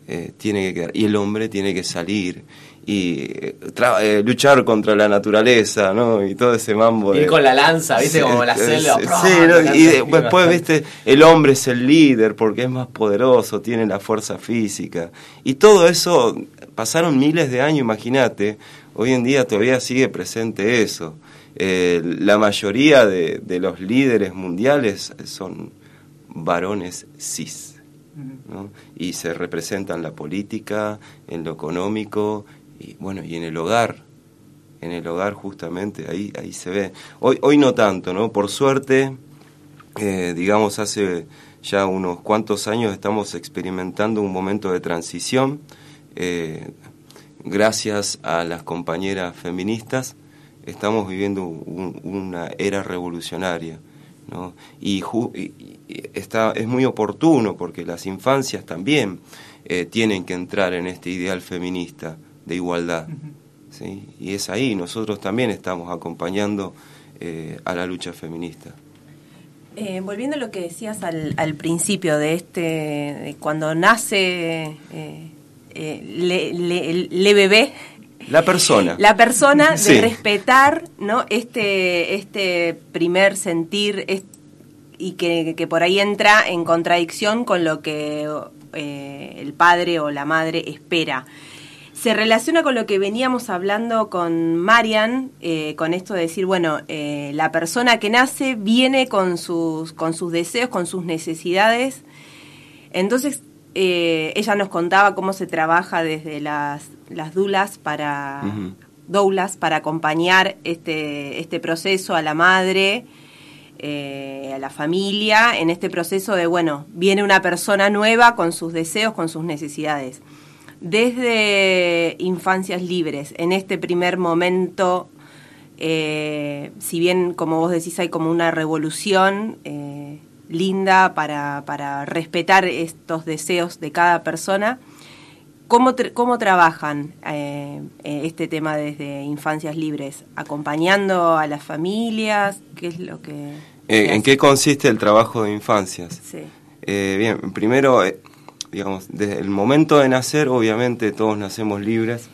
Eh, tiene que quedar. Y el hombre tiene que salir y eh, eh, luchar contra la naturaleza, ¿no? Y todo ese mambo. Ir con la lanza, ¿viste? Como la selva. Sí, y después, ¿viste? El hombre es el líder porque es más poderoso, tiene la fuerza física. Y todo eso, pasaron miles de años, imagínate, Hoy en día todavía sigue presente eso. Eh, la mayoría de, los líderes mundiales son varones cis. Y se representan en la política, en lo económico y bueno, y en el hogar. En el hogar justamente, ahí, ahí se ve. Hoy, hoy no tanto, ¿no? Por suerte, eh, digamos, hace ya unos cuantos años estamos experimentando un momento de transición. Eh, gracias a las compañeras feministas, estamos viviendo una era revolucionaria. ¿no? Y, está, es muy oportuno porque las infancias también eh, tienen que entrar en este ideal feminista de igualdad. ¿sí? Y es ahí, nosotros también estamos acompañando eh, a la lucha feminista. Eh, volviendo a lo que decías al, al principio de este, cuando nace eh, le, le, bebé la persona. La persona de respetar ¿no? este, este primer sentir y que, que, por ahí entra en contradicción con lo que eh, el padre o la madre espera. Se relaciona con lo que veníamos hablando con Marian, eh, con esto de decir, bueno, la persona que nace viene con sus, con sus deseos, con sus necesidades. Entonces, eh, ella nos contaba cómo se trabaja desde las, las dulas para doulas para acompañar este, este proceso a la madre eh, a la familia en este proceso de, bueno, viene una persona nueva con sus deseos, con sus necesidades. Desde infancias libres, en este primer momento, eh, si bien, como vos decís, hay como una revolución eh, linda para, para respetar estos deseos de cada persona, ¿Cómo, cómo trabajan eh, eh, este tema desde Infancias Libres? ¿Acompañando a las familias? ¿Qué es lo que...? Eh, ¿En qué consiste el trabajo de infancias? Sí. bien, primero, digamos, desde el momento de nacer, obviamente todos nacemos libres,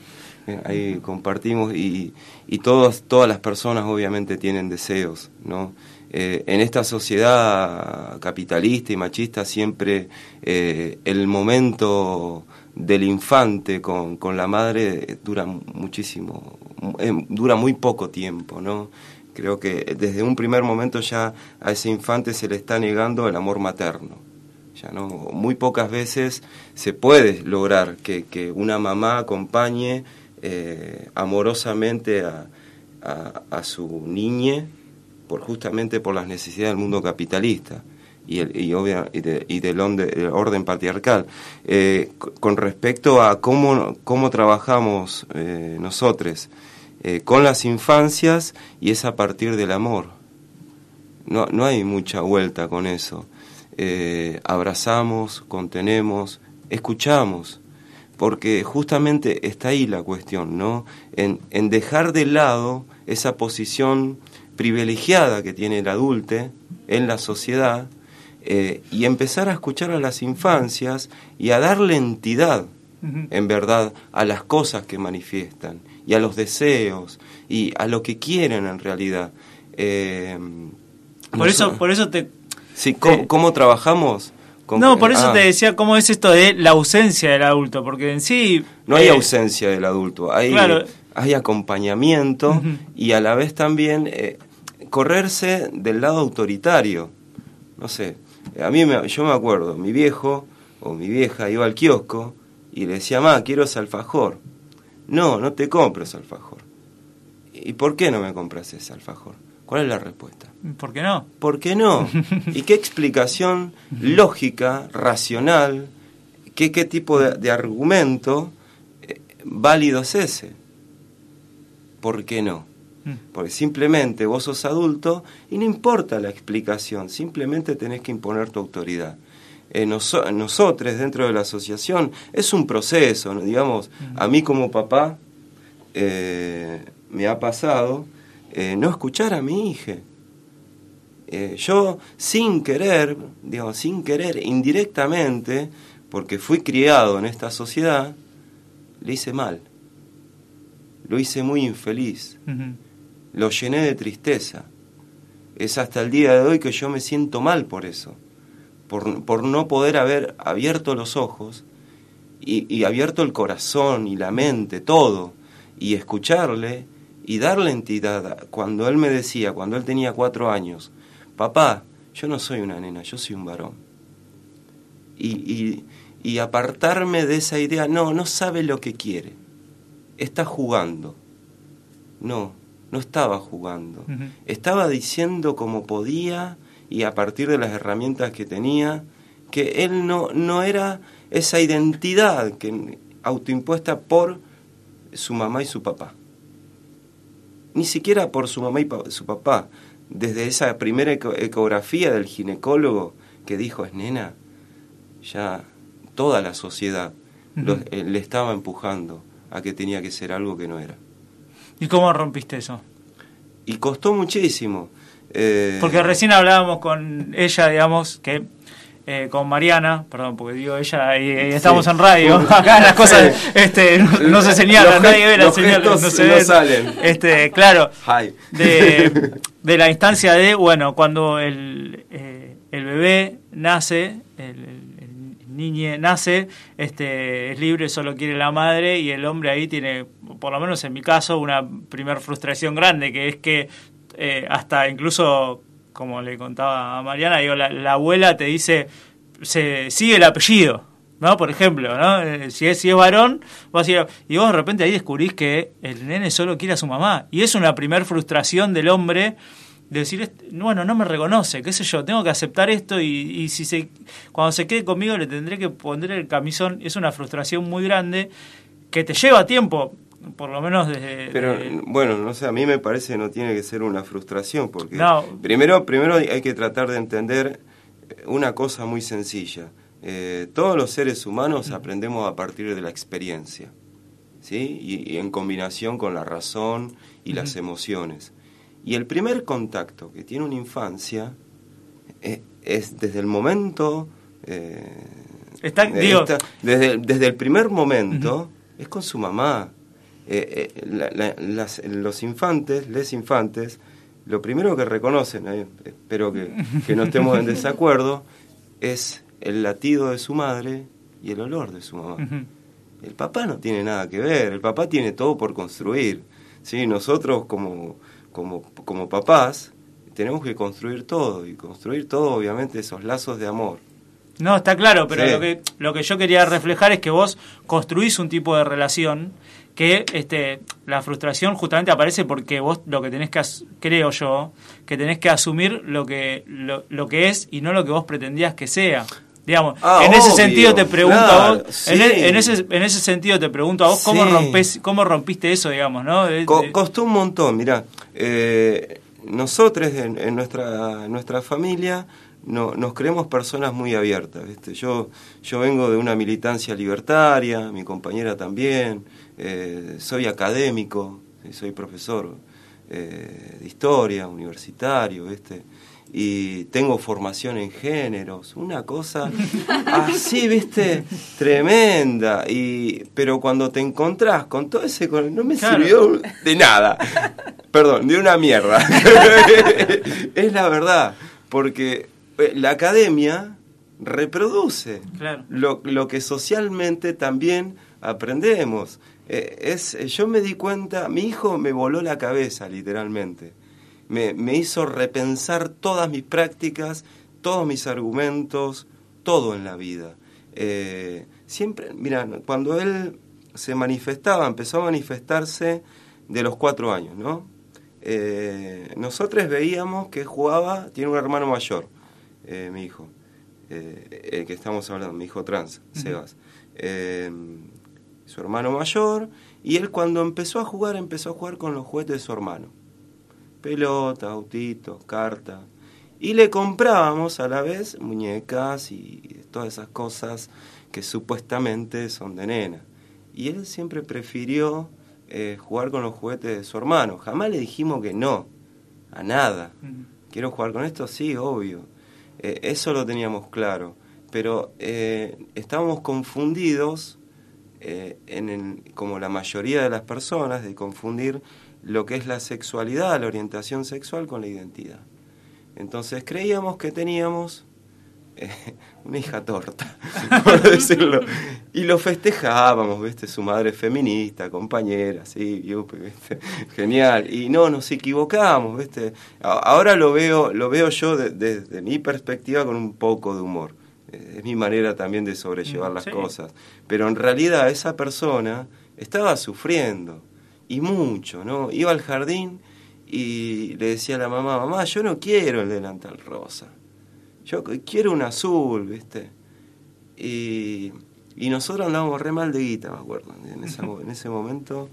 ahí compartimos y, y todos, todas las personas obviamente tienen deseos, ¿no? en esta sociedad capitalista y machista siempre el momento del infante con, con la madre dura muchísimo, eh, dura muy poco tiempo, ¿no? Creo que desde un primer momento ya a ese infante se le está negando el amor materno. Ya no, muy pocas veces se puede lograr que, que una mamá acompañe eh, amorosamente a, a, a, su niñe por justamente por las necesidades del mundo capitalista y, el, y, obvia, y, de, y del, orden patriarcal. Eh, con respecto a cómo, cómo trabajamos eh, nosotros eh, con las infancias y es a partir del amor. No, no hay mucha vuelta con eso. Eh, abrazamos, contenemos, escuchamos, porque justamente está ahí la cuestión, ¿no? En, en dejar de lado esa posición privilegiada que tiene el adulte en la sociedad, eh, y empezar a escuchar a las infancias y a darle entidad, en verdad, a las cosas que manifiestan y a los deseos y a lo que quieren en realidad. Eh, por eso, por eso te. Sí, ¿cómo, trabajamos? no, por eso ah. te decía cómo es esto de la ausencia del adulto, porque en sí... No hay eh, ausencia del adulto, hay, hay acompañamiento y a la vez también correrse del lado autoritario. No sé, a mí me, yo me acuerdo, mi viejo o mi vieja iba al kiosco y le decía, ma, quiero ese alfajor. No, no te compro ese alfajor. ¿Y por qué no me compras ese alfajor? ¿Cuál es la respuesta? ¿Por qué no? ¿Por qué no? ¿Y qué explicación lógica, racional, qué, qué tipo de, argumento eh, válido es ese? ¿Por qué no? Porque simplemente vos sos adulto y no importa la explicación, simplemente tenés que imponer tu autoridad. Eh, nosotros dentro de la asociación es un proceso, digamos, a mí como papá eh, me ha pasado eh, no escuchar a mi hija. yo sin querer, digamos, sin querer, indirectamente, porque fui criado en esta sociedad, le hice mal. Lo hice muy infeliz lo llené de tristeza. Es hasta el día de hoy que yo me siento mal por eso, por, por no poder haber abierto los ojos y, y, abierto el corazón y la mente, todo, y escucharle y darle entidad. Cuando él me decía, cuando él tenía cuatro años, papá, yo no soy una nena, yo soy un varón. Y, y, y apartarme de esa idea, no, no sabe lo que quiere, está jugando. No, no estaba jugando, estaba diciendo como podía y a partir de las herramientas que tenía, que él no, no era esa identidad que, autoimpuesta por su mamá y su papá. Ni siquiera por su mamá y su papá. Desde esa primera ecografía del ginecólogo que dijo es nena, ya toda la sociedad eh, le estaba empujando a que tenía que ser algo que no era. ¿Y cómo rompiste eso? Y costó muchísimo. Eh, porque recién hablábamos con ella, digamos, que eh, con Mariana, perdón, porque digo ella, y, estamos en radio, acá las cosas este, no, se señalan, nadie ve la señal, no se salen. Este, claro, de, de, la instancia de, bueno, cuando el, eh, el bebé nace, el, niñe nace, este, es libre, solo quiere la madre y el hombre ahí tiene, por lo menos en mi caso, una primer frustración grande, que es que eh, hasta incluso, como le contaba a Mariana, digo, la, abuela te dice, se sigue el apellido. ¿no? Por ejemplo, ¿no? Eh, si es, si es varón, vas a ir y vos de repente ahí descubrís que el nene solo quiere a su mamá. Y es una primer frustración del hombre decir, bueno, no me reconoce, qué sé yo, tengo que aceptar esto y, y si se, cuando se quede conmigo le tendré que poner el camisón, es una frustración muy grande que te lleva tiempo, por lo menos desde... Pero de- bueno, no sé, a mí me parece que no tiene que ser una frustración, porque No. primero, primero hay que tratar de entender eh, una cosa muy sencilla. Eh, todos los seres humanos aprendemos a partir de la experiencia, ¿sí? Y, y en combinación con la razón y las emociones. Y el primer contacto que tiene una infancia eh, es desde el momento... eh, Está- eh, digo- desde, desde el primer momento es con su mamá. Eh, eh, la- la- las- los infantes, les infantes, lo primero que reconocen, espero que, que no estemos en desacuerdo, es el latido de su madre y el olor de su mamá. El papá no tiene nada que ver, el papá tiene todo por construir. ¿sí? Nosotros como, como, como papás tenemos que construir todo y construir todo obviamente esos lazos de amor. No, está claro, pero Sí. lo, que, lo que yo quería reflejar es que vos construís un tipo de relación que este, la frustración justamente aparece porque vos lo que tenés que, as- creo yo, que tenés que asumir lo que, lo, lo que es y no lo que vos pretendías que sea. Digamos, Ah, en ese obvio, sentido te pregunto a vos, sí. en, e- en ese, en ese sentido te pregunto a vos cómo rompes, cómo rompiste eso, digamos, ¿no? Co- costó un montón, mirá. Eh, nosotros en, en nuestra, en nuestra familia no, nos creemos personas muy abiertas. ¿viste? Yo, yo vengo de una militancia libertaria, mi compañera también, eh, soy académico, sí, soy profesor eh, de historia, universitario, ¿viste? Y tengo formación en géneros, una cosa así, viste, tremenda. Y, pero cuando te encontrás con todo ese, no me Claro. sirvió de nada. Perdón, de una mierda. es la verdad, porque eh, la academia reproduce Claro. lo, lo que socialmente también aprendemos. Eh, es, yo me di cuenta, mi hijo me voló la cabeza literalmente. Me, me hizo repensar todas mis prácticas, todos mis argumentos, todo en la vida. Eh, siempre, mira, cuando él se manifestaba, empezó a manifestarse de los cuatro años, ¿no? Eh, nosotros veíamos que jugaba, tiene un hermano mayor, eh, mi hijo, el que estamos hablando, mi hijo trans, Sebas. Eh, su hermano mayor, y él cuando empezó a jugar, empezó a jugar con los juguetes de su hermano. Pelota, autitos, carta. Y le comprábamos a la vez muñecas y todas esas cosas que supuestamente son de nena. Y él siempre prefirió eh, jugar con los juguetes de su hermano. Jamás le dijimos que no, a nada. ¿Quiero jugar con esto? Sí, obvio. Eh, eso lo teníamos claro. Pero eh, estábamos confundidos, en el- como la mayoría de las personas, de confundir lo que es la sexualidad, la orientación sexual con la identidad. Entonces creíamos que teníamos eh, una hija torta, por decirlo. Y lo festejábamos, ¿viste? Su madre es feminista, compañera, sí, yupi, ¿viste? Genial. Y no, nos equivocamos, ¿viste? Ahora lo veo, lo veo yo de- desde mi perspectiva con un poco de humor. Eh, Es mi manera también de sobrellevar Mm, las sí. cosas. Pero en realidad esa persona estaba sufriendo, y mucho, ¿no? Iba al jardín y le decía a la mamá, mamá, yo no quiero el delantal rosa. Yo qu- quiero un azul, ¿viste? Y, y nosotros andábamos re mal de guita, me acuerdo, en, esa en ese momento.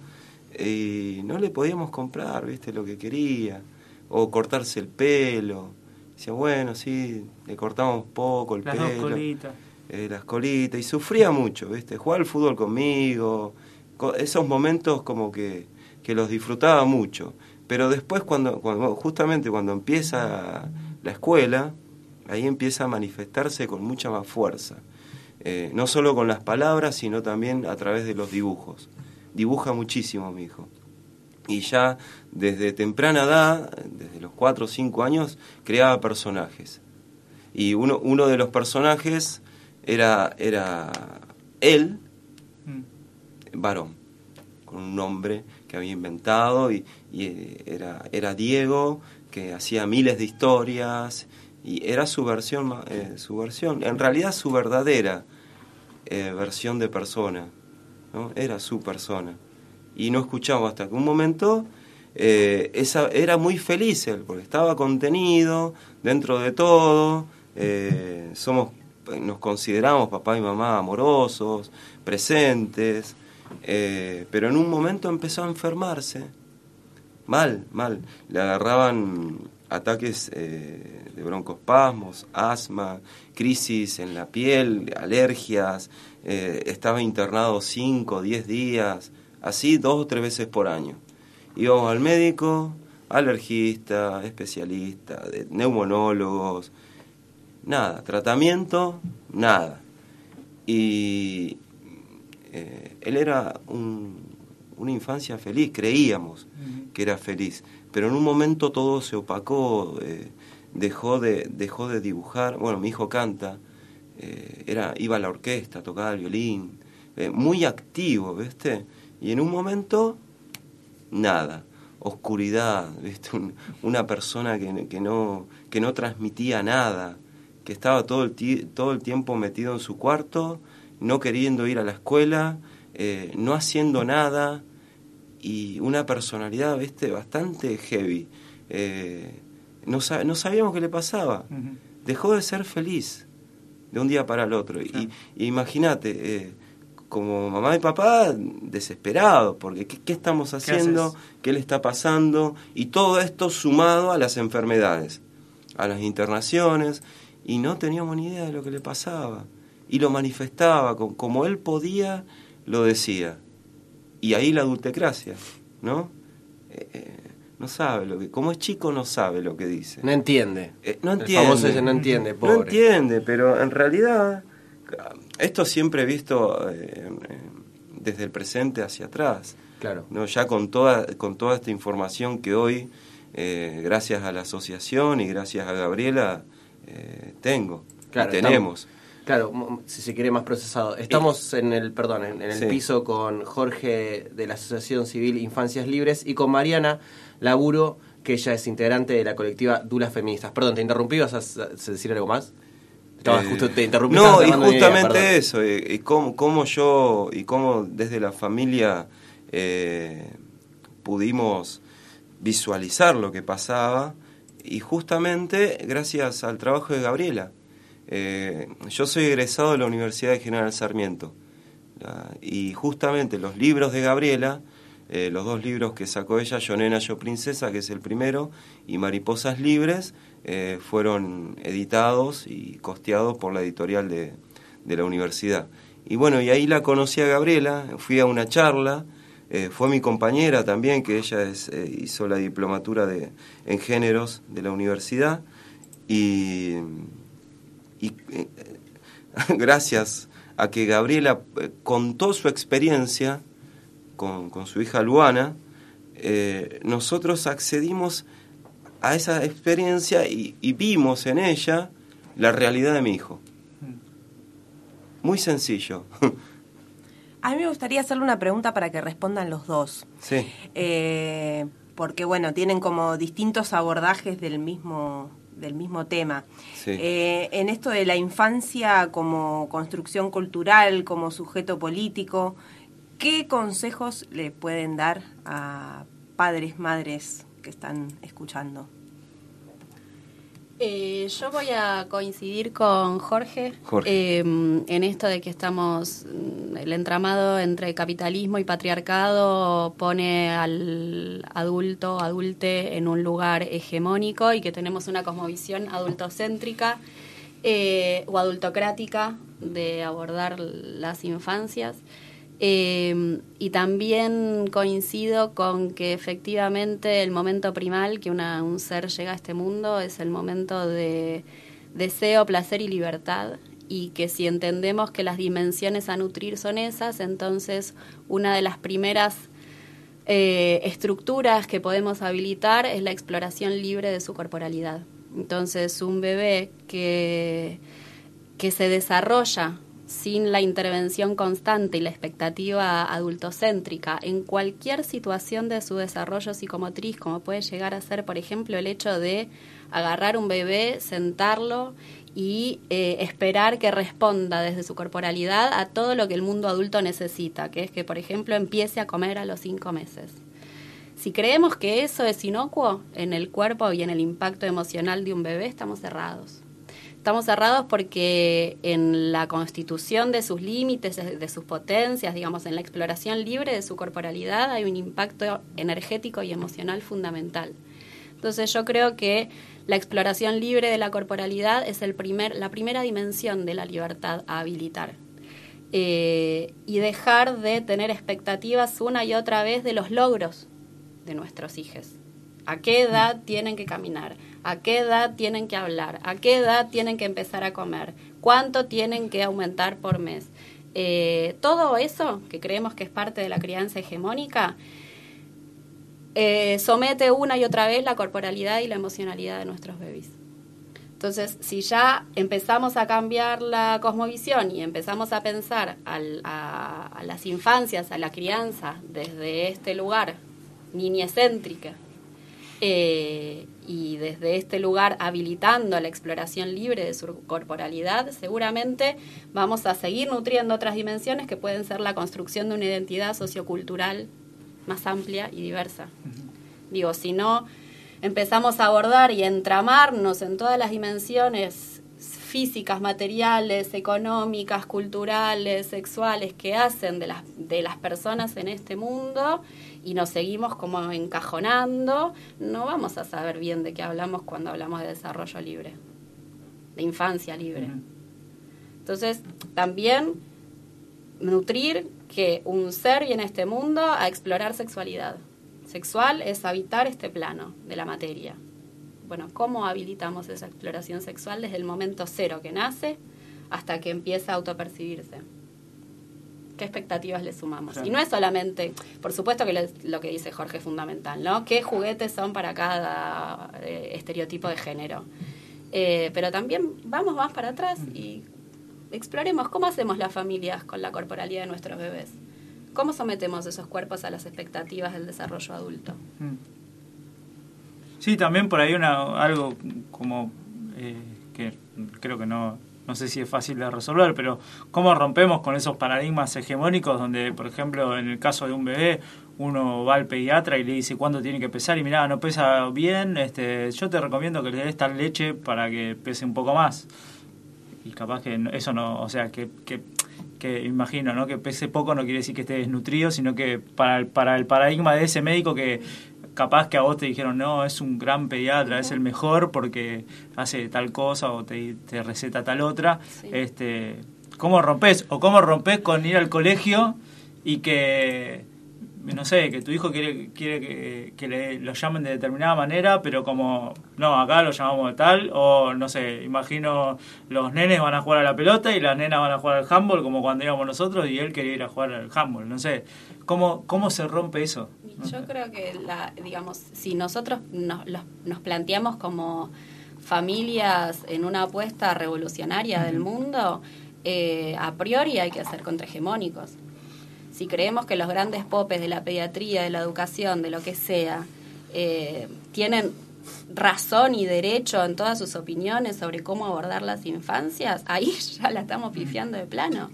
Y no le podíamos comprar, ¿viste? Lo que quería. O cortarse el pelo. Decía, bueno, sí, le cortamos poco el Las dos pelo. colitas. eh, las colitas. Y sufría mucho, ¿viste? Jugaba al fútbol conmigo. Esos momentos como que, que los disfrutaba mucho. Pero después, cuando, cuando justamente cuando empieza la escuela, ahí empieza a manifestarse con mucha más fuerza. Eh, no solo con las palabras, sino también a través de los dibujos. Dibuja muchísimo mi hijo. Y ya desde temprana edad, desde los 4 o 5 años, creaba personajes. Y uno, uno de los personajes era, era él. Varón, con un nombre que había inventado y, eh, era, era Diego, que hacía miles de historias y era su versión, eh, su versión, en realidad su verdadera eh, versión de persona, ¿no? era su persona. Y no escuchamos hasta que un momento eh, esa, era muy feliz él, porque estaba contenido dentro de todo, somos, nos consideramos papá y mamá amorosos, presentes, eh, pero en un momento empezó a enfermarse, mal, mal, le agarraban ataques de broncospasmos, asma, crisis en la piel, alergias, estaba internado 5, 10 días, así dos o tres veces por año. Íbamos al médico, alergista, especialista, de neumonólogos, nada, tratamiento, nada. Y eh, él era una infancia feliz, creíamos que era feliz, pero en un momento todo se opacó, eh, dejó, de, dejó de dibujar, bueno, mi hijo canta, eh, era, iba a la orquesta, tocaba el violín, muy activo, ¿viste? Y en un momento nada, oscuridad, una persona que, que, no, que no transmitía nada, que estaba todo el, todo el tiempo metido en su cuarto, no queriendo ir a la escuela, eh, no haciendo nada y una personalidad ¿viste? bastante heavy. Eh, no, no, sabíamos qué le pasaba. Dejó de ser feliz de un día para el otro. Y, imagínate, eh, como mamá y papá desesperados, porque ¿qué, estamos haciendo? ¿Qué, le está pasando? Y todo esto sumado a las enfermedades, a las internaciones, y no teníamos ni idea de lo que le pasaba. Y lo manifestaba, como él podía, lo decía. Y ahí la adultecracia, ¿no? Eh, eh, no sabe lo que, como es chico no sabe lo que dice. No entiende. Eh, no entiende. no entiende, pobre. No entiende, pero en realidad esto siempre he visto eh, desde el presente hacia atrás. Claro. ¿no? Ya con toda, con toda esta información que hoy, eh, gracias a la asociación y gracias a Gabriela, eh, tengo. Claro, tenemos. Claro, si se quiere más procesado. Estamos en el, perdón, en, el piso con Jorge de la Asociación Civil Infancias Libres y con Mariana Laburo, que ella es integrante de la colectiva Dulas Feministas. Perdón, te interrumpí, ¿vas a decir algo más? Eh, no, y justamente eso, y, cómo, yo, y cómo desde la familia eh, pudimos visualizar lo que pasaba, y justamente gracias al trabajo de Gabriela. Eh, yo soy egresado de la Universidad de General Sarmiento, y justamente los libros de Gabriela, los dos libros que sacó ella, Yo Nena, Yo Princesa, que es el primero, y Mariposas Libres, eh, fueron editados y costeados por la editorial de, la universidad. Y bueno, y ahí la conocí a Gabriela, fui a una charla, eh, fue mi compañera también, que ella eh, hizo la diplomatura de, en géneros de la universidad, y, y gracias a que Gabriela contó su experiencia con, con su hija Luana, nosotros accedimos a esa experiencia y, vimos en ella la realidad de mi hijo. Muy sencillo. A mí me gustaría hacerle una pregunta para que respondan los dos. Sí. Eh, porque, bueno, tienen como distintos abordajes del mismo, del mismo tema. Sí. Eh, en esto de la infancia como construcción cultural, como sujeto político, ¿qué consejos le pueden dar a padres, madres que están escuchando. Eh, yo voy a coincidir con Jorge, eh, en esto de que estamos, mm, el entramado entre capitalismo y patriarcado pone al adulto, adulte en un lugar hegemónico y que tenemos una cosmovisión adultocéntrica eh, o adultocrática de abordar las infancias. Eh, y también coincido con que efectivamente el momento primal que un ser llega a este mundo es el momento de deseo, placer y libertad y que si entendemos que las dimensiones a nutrir son esas, entonces una de las primeras eh, estructuras que podemos habilitar es la exploración libre de su corporalidad. Entonces un bebé que, que se desarrolla sin la intervención constante y la expectativa adultocéntrica en cualquier situación de su desarrollo psicomotriz, como puede llegar a ser, por ejemplo, el hecho de agarrar un bebé, sentarlo y eh, esperar que responda desde su corporalidad a todo lo que el mundo adulto necesita, que es que, por ejemplo, empiece a comer a los cinco meses. Si creemos que eso es inocuo en el cuerpo y en el impacto emocional de un bebé, estamos cerrados. Estamos cerrados porque en la constitución de sus límites, de sus potencias, digamos, en la exploración libre de su corporalidad, hay un impacto energético y emocional fundamental. Entonces yo creo que la exploración libre de la corporalidad es el primer, la primera dimensión de la libertad a habilitar. Eh, y dejar de tener expectativas una y otra vez de los logros de nuestros hijos. ¿A qué edad tienen que caminar? ¿A qué edad tienen que hablar? ¿A qué edad tienen que empezar a comer? ¿Cuánto tienen que aumentar por mes? Eh, todo eso, que creemos que es parte de la crianza hegemónica, eh, somete una y otra vez la corporalidad y la emocionalidad de nuestros bebés. Entonces, si ya empezamos a cambiar la cosmovisión y empezamos a pensar a, las infancias, a la crianza, desde este lugar niñecéntrica, eh, y desde este lugar habilitando la exploración libre de su corporalidad, seguramente vamos a seguir nutriendo otras dimensiones que pueden ser la construcción de una identidad sociocultural más amplia y diversa. Digo, si no empezamos a abordar y entramarnos en todas las dimensiones físicas, materiales, económicas, culturales, sexuales que hacen de las, de las personas en este mundo y nos seguimos como encajonando, no vamos a saber bien de qué hablamos cuando hablamos de desarrollo libre, de infancia libre. Entonces, también nutrir que un ser viene a este mundo a explorar sexualidad. Sexual es habitar este plano de la materia. Bueno, ¿cómo habilitamos esa exploración sexual desde el momento cero que nace hasta que empieza a autopercibirse? ¿Qué expectativas le sumamos? Y no es solamente, por supuesto que lo, que dice Jorge es fundamental, ¿no? ¿Qué juguetes son para cada eh, estereotipo de género? Eh, pero también vamos más para atrás y exploremos cómo hacemos las familias con la corporalidad de nuestros bebés. ¿Cómo sometemos esos cuerpos a las expectativas del desarrollo adulto? Mm. Sí, también por ahí una, algo como eh, que creo que no, no sé si es fácil de resolver, pero cómo rompemos con esos paradigmas hegemónicos donde, por ejemplo, en el caso de un bebé, uno va al pediatra y le dice cuánto tiene que pesar y mira, no pesa bien, este, yo te recomiendo que le des tal leche para que pese un poco más y capaz que eso no, o sea, que, que, que, imagino, ¿no? Que pese poco no quiere decir que esté desnutrido, sino que para el, para el paradigma de ese médico que capaz que a vos te dijeron, no, es un gran pediatra, es el mejor porque hace tal cosa o te, te receta tal otra, este, ¿cómo rompes? O cómo rompes con ir al colegio y que no sé, que tu hijo quiere, quiere que, le, lo llamen de determinada manera, pero como, no, acá lo llamamos de tal, o no sé, imagino los nenes van a jugar a la pelota y las nenas van a jugar al handball, como cuando íbamos nosotros, y él quería ir a jugar al handball, no sé, ¿cómo, cómo se rompe eso? Yo creo que, la, digamos, si nosotros nos, nos planteamos como familias en una apuesta revolucionaria del mundo, eh, a priori hay que ser contrahegemónicos si creemos que los grandes popes de la pediatría, de la educación, de lo que sea, eh, tienen razón y derecho en todas sus opiniones sobre cómo abordar las infancias, ahí ya la estamos pifiando de plano.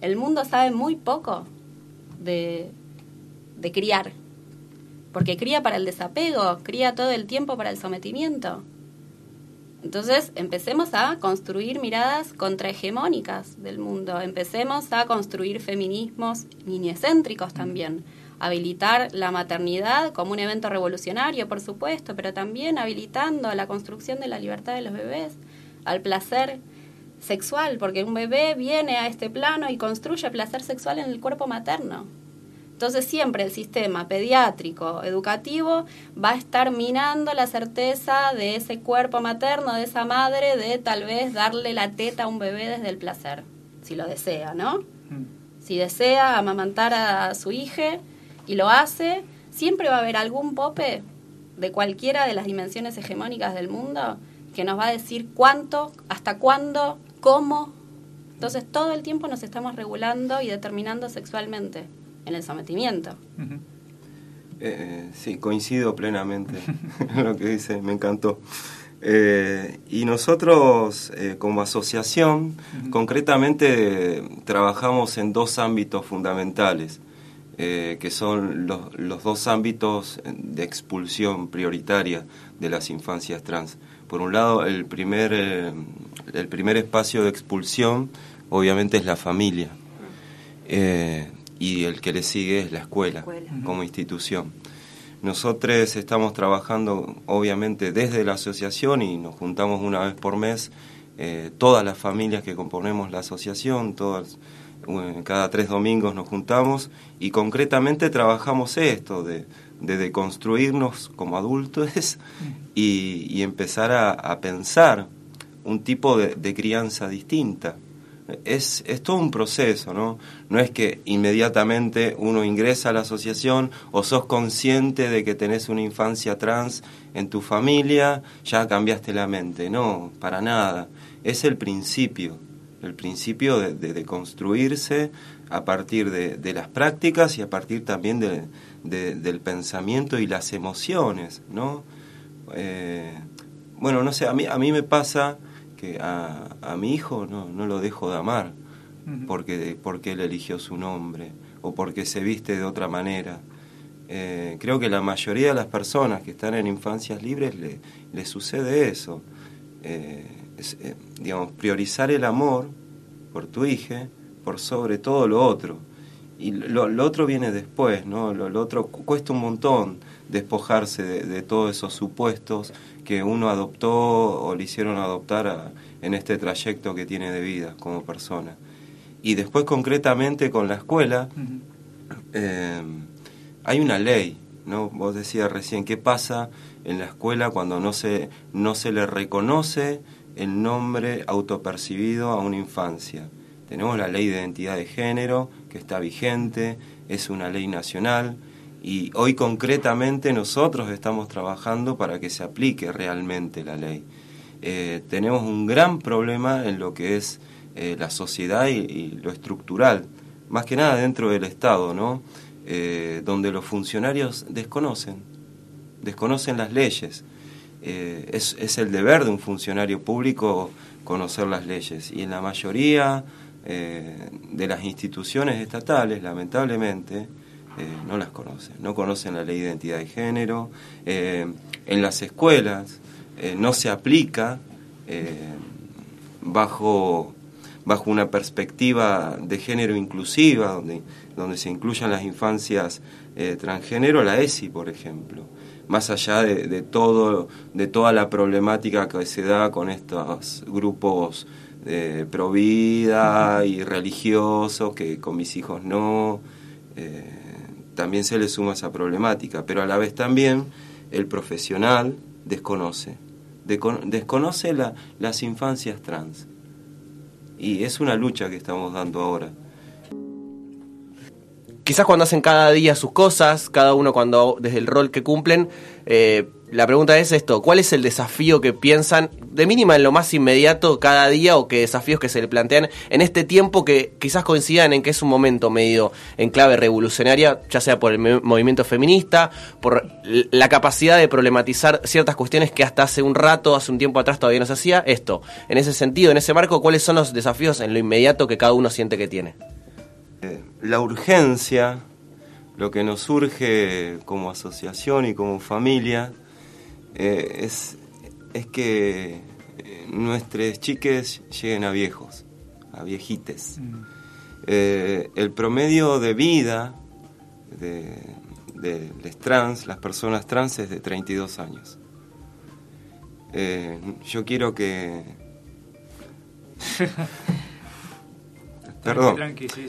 El mundo sabe muy poco de, de criar, porque cría para el desapego, cría todo el tiempo para el sometimiento. Entonces, empecemos a construir miradas contrahegemónicas del mundo, empecemos a construir feminismos niñecéntricos también, habilitar la maternidad como un evento revolucionario, por supuesto, pero también habilitando la construcción de la libertad de los bebés, al placer sexual, porque un bebé viene a este plano y construye placer sexual en el cuerpo materno. Entonces siempre el sistema pediátrico, educativo, va a estar minando la certeza de ese cuerpo materno, de esa madre, de tal vez darle la teta a un bebé desde el placer, si lo desea, ¿no? Mm. Si desea amamantar a su hija y lo hace, siempre va a haber algún pope de cualquiera de las dimensiones hegemónicas del mundo que nos va a decir cuánto, hasta cuándo, cómo. Entonces todo el tiempo nos estamos regulando y determinando sexualmente en el sometimiento. Eh, sí, coincido plenamente en lo que dice, me encantó. Eh, y nosotros eh, como asociación concretamente trabajamos en dos ámbitos fundamentales. eh, que son los, los, dos ámbitos de expulsión prioritaria de las infancias trans. Por un lado, el primer, eh, el primer espacio de expulsión obviamente es la familia eh, y el que le sigue es la escuela, como institución. Nosotros estamos trabajando obviamente desde la asociación y nos juntamos una vez por mes todas las familias que componemos la asociación, todas cada tres domingos nos juntamos y concretamente trabajamos esto, de, de deconstruirnos como adultos y, empezar a, pensar un tipo de, crianza distinta. Es, es, todo un proceso, ¿no? No es que inmediatamente uno ingresa a la asociación o sos consciente de que tenés una infancia trans en tu familia, ya cambiaste la mente. No, para nada. Es el principio el principio de, de, construirse a partir de, las prácticas y a partir también del pensamiento y las emociones, ¿no? Eh, bueno, no sé, a mí, a mí me pasa que a, a mi hijo no, no lo dejo de amar porque, porque él eligió su nombre o porque se viste de otra manera. Eh, creo que la mayoría de las personas que están en infancias libres le, le sucede eso. Eh, eh, digamos, priorizar el amor por tu hija por sobre todo lo otro. Y lo, otro viene después, ¿no? Lo, otro cuesta un montón despojarse de, todos esos supuestos que uno adoptó o le hicieron adoptar en este trayecto que tiene de vida como persona. Y después concretamente con la escuela, eh, hay una ley, ¿no? Vos decías recién, ¿qué pasa en la escuela cuando no se, no se le reconoce el nombre autopercibido a una infancia. Tenemos la ley de identidad de género que está vigente, es una ley nacional y hoy concretamente nosotros estamos trabajando para que se aplique realmente la ley. Eh, tenemos un gran problema en lo que es eh, la sociedad y, lo estructural, más que nada dentro del Estado, ¿no? Eh, donde los funcionarios desconocen, desconocen las leyes. Es, el deber de un funcionario público conocer las leyes y en la mayoría de las instituciones estatales, lamentablemente, eh, no las conocen, no conocen la ley de identidad de género, en las escuelas no se aplica bajo, bajo una perspectiva de género inclusiva, donde, donde se incluyan las infancias transgénero, la ESI, por ejemplo. Más allá de, todo, de toda la problemática que se da con estos grupos de pro vida y religiosos, que con mis hijos no, eh, también se le suma esa problemática, pero a la vez también el profesional desconoce, desconoce las infancias trans. Y es una lucha que estamos dando ahora quizás cuando hacen cada día sus cosas, cada uno cuando desde el rol que cumplen, eh, la pregunta es esto, ¿cuál es el desafío que piensan de mínima en lo más inmediato cada día o qué desafíos que se le plantean en este tiempo que quizás coincidan en que es un momento medio en clave revolucionaria, ya sea por el movimiento feminista, por la capacidad de problematizar ciertas cuestiones que hasta hace un rato, hace un tiempo atrás todavía no se hacía? Esto, en ese sentido, en ese marco, ¿cuáles son los desafíos en lo inmediato que cada uno siente que tiene? Eh, la urgencia, lo que nos surge como asociación y como familia, eh, es, es, que eh, nuestros chiques lleguen a viejos, a viejites. Mm. el promedio de vida de, de trans, las personas trans, es de 32 años. yo quiero que Perdón,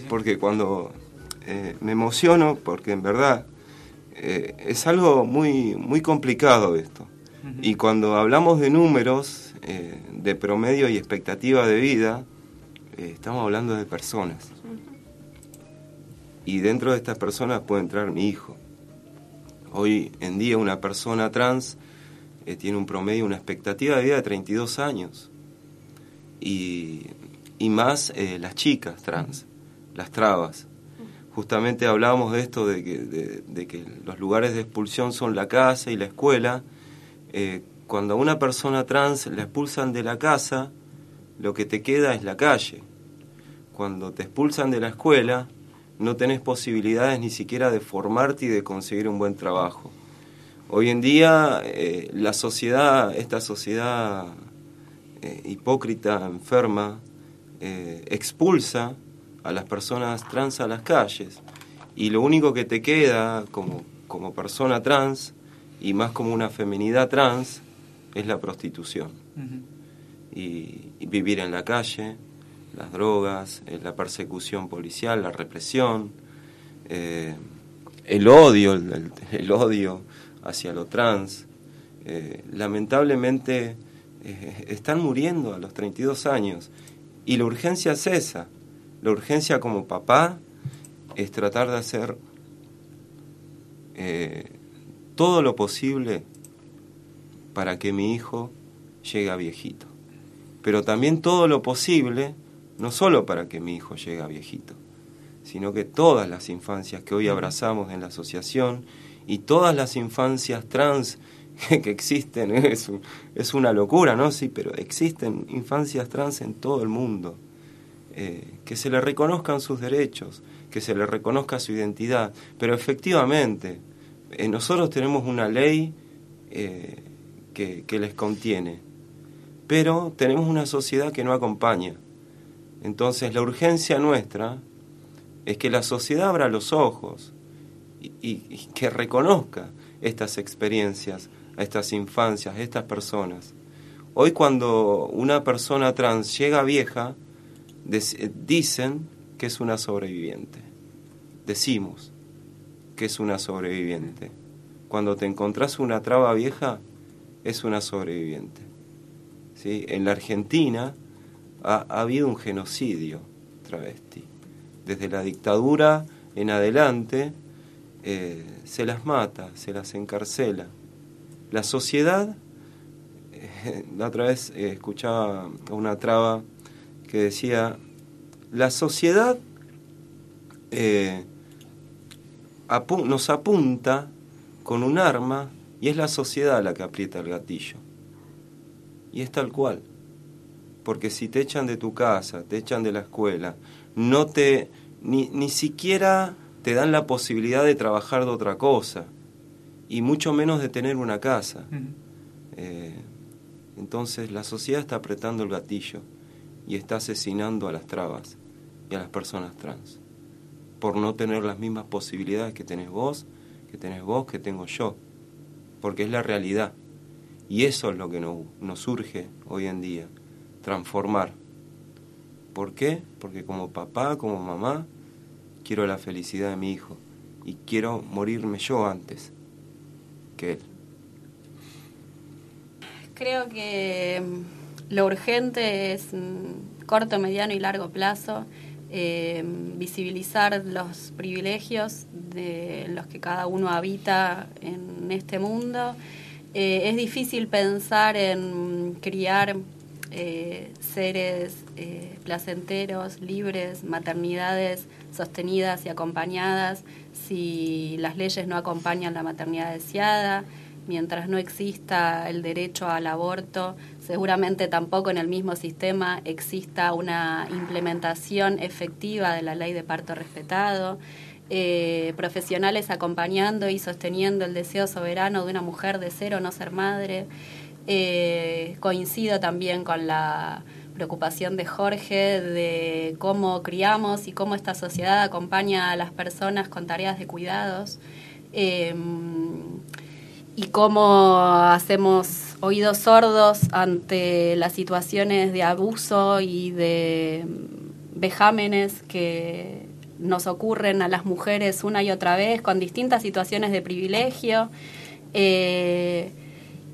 porque cuando eh, me emociono, porque en verdad eh, es algo muy, muy complicado esto. Y cuando hablamos de números, eh, de promedio y expectativa de vida, estamos hablando de personas. Y dentro de estas personas puede entrar mi hijo. Hoy en día una persona trans tiene un promedio, una expectativa de vida de 32 años. Y y más eh, las chicas trans, las trabas. Justamente hablábamos de esto, de que, de, que, los lugares de expulsión son la casa y la escuela. Eh, cuando a una persona trans la expulsan de la casa, lo que te queda es la calle. Cuando te expulsan de la escuela, no tenés posibilidades ni siquiera de formarte y de conseguir un buen trabajo. Hoy en día eh, la sociedad, esta sociedad eh, hipócrita, enferma, expulsa a las personas trans a las calles y lo único que te queda como, como persona trans y más como una feminidad trans es la prostitución. y, vivir en la calle, las drogas, eh, la persecución policial, la represión, eh, el odio, el, odio hacia lo trans. Eh, lamentablemente están muriendo a los 32 años y la urgencia es esa. La urgencia como papá es tratar de hacer todo lo posible para que mi hijo llegue a viejito. Pero también todo lo posible, no solo para que mi hijo llegue a viejito, sino que todas las infancias que hoy abrazamos en la asociación y todas las infancias trans que existen, es, es una locura, ¿no? Sí, pero existen infancias trans en todo el mundo. Eh, que se le reconozcan sus derechos, que se le reconozca su identidad, pero efectivamente, eh, nosotros tenemos una ley eh, que, les contiene, pero tenemos una sociedad que no acompaña. Entonces la urgencia nuestra es que la sociedad abra los ojos y, que reconozca estas experiencias, a estas infancias, a estas personas. Hoy cuando una persona trans llega vieja, dicen que es una sobreviviente. Decimos, que es una sobreviviente. Cuando te encontrás una traba vieja, es una sobreviviente. ¿Sí? En la Argentina ha, habido un genocidio travesti. Desde la dictadura en adelante eh, se las mata, se las encarcela. La sociedad, eh, la otra vez eh, escuchaba una traba que decía, la sociedad nos apunta con un arma y es la sociedad la que aprieta el gatillo. Y es tal cual. Porque si te echan de tu casa, te echan de la escuela, no te ni, ni siquiera te dan la posibilidad de trabajar de otra cosa y mucho menos de tener una casa. Eh, entonces la sociedad está apretando el gatillo y está asesinando a las trabas y a las personas trans por no tener las mismas posibilidades que tenés vos, que tenés vos, que tengo yo, porque es la realidad. Y eso es lo que nos, surge hoy en día, transformar. ¿Por qué? Porque como papá, como mamá, quiero la felicidad de mi hijo y quiero morirme yo antes que él. Creo que lo urgente es mm, corto, mediano y largo plazo eh, visibilizar los privilegios de los que cada uno habita en este mundo. Eh, es difícil pensar en criar eh, seres placenteros, libres, maternidades sostenidas y acompañadas si las leyes no acompañan la maternidad deseada, mientras no exista el derecho al aborto, seguramente tampoco en el mismo sistema exista una implementación efectiva de la ley de parto respetado. Eh, profesionales acompañando y sosteniendo el deseo soberano de una mujer de ser o no ser madre. Eh, coincido también con la preocupación de Jorge de cómo criamos y cómo esta sociedad acompaña a las personas con tareas de cuidados. Eh, y cómo hacemos oídos sordos ante las situaciones de abuso y de vejámenes que nos ocurren a las mujeres una y otra vez con distintas situaciones de privilegio. Eh,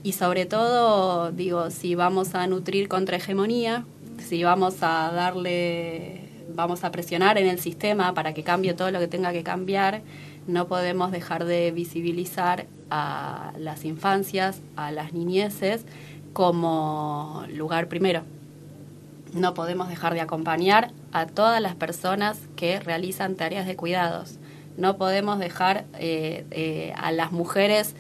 y sobre todo, digo, si vamos a nutrir contra hegemonía, si vamos a darle, vamos a presionar en el sistema para que cambie todo lo que tenga que cambiar, no podemos dejar de visibilizar a las infancias, a las niñeces, como lugar primero. No podemos dejar de acompañar a todas las personas que realizan tareas de cuidados. No podemos dejar eh, eh, a las mujeres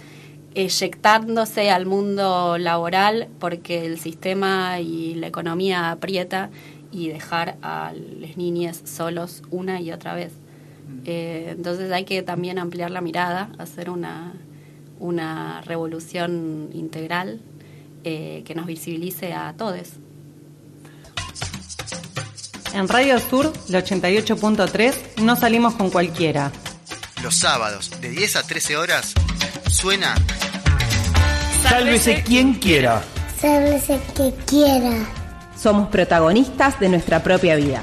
eyectándose al mundo laboral porque el sistema y la economía aprieta y dejar a las niñas solos una y otra vez. Eh, entonces hay que también ampliar la mirada, hacer una, una revolución integral eh, que nos visibilice a todos. En Radio Sur, el 88.3, no salimos con cualquiera. Los sábados, de 10 a 13 horas, suena Sálvese quien quiera. Sálvese que quiera. Somos protagonistas de nuestra propia vida.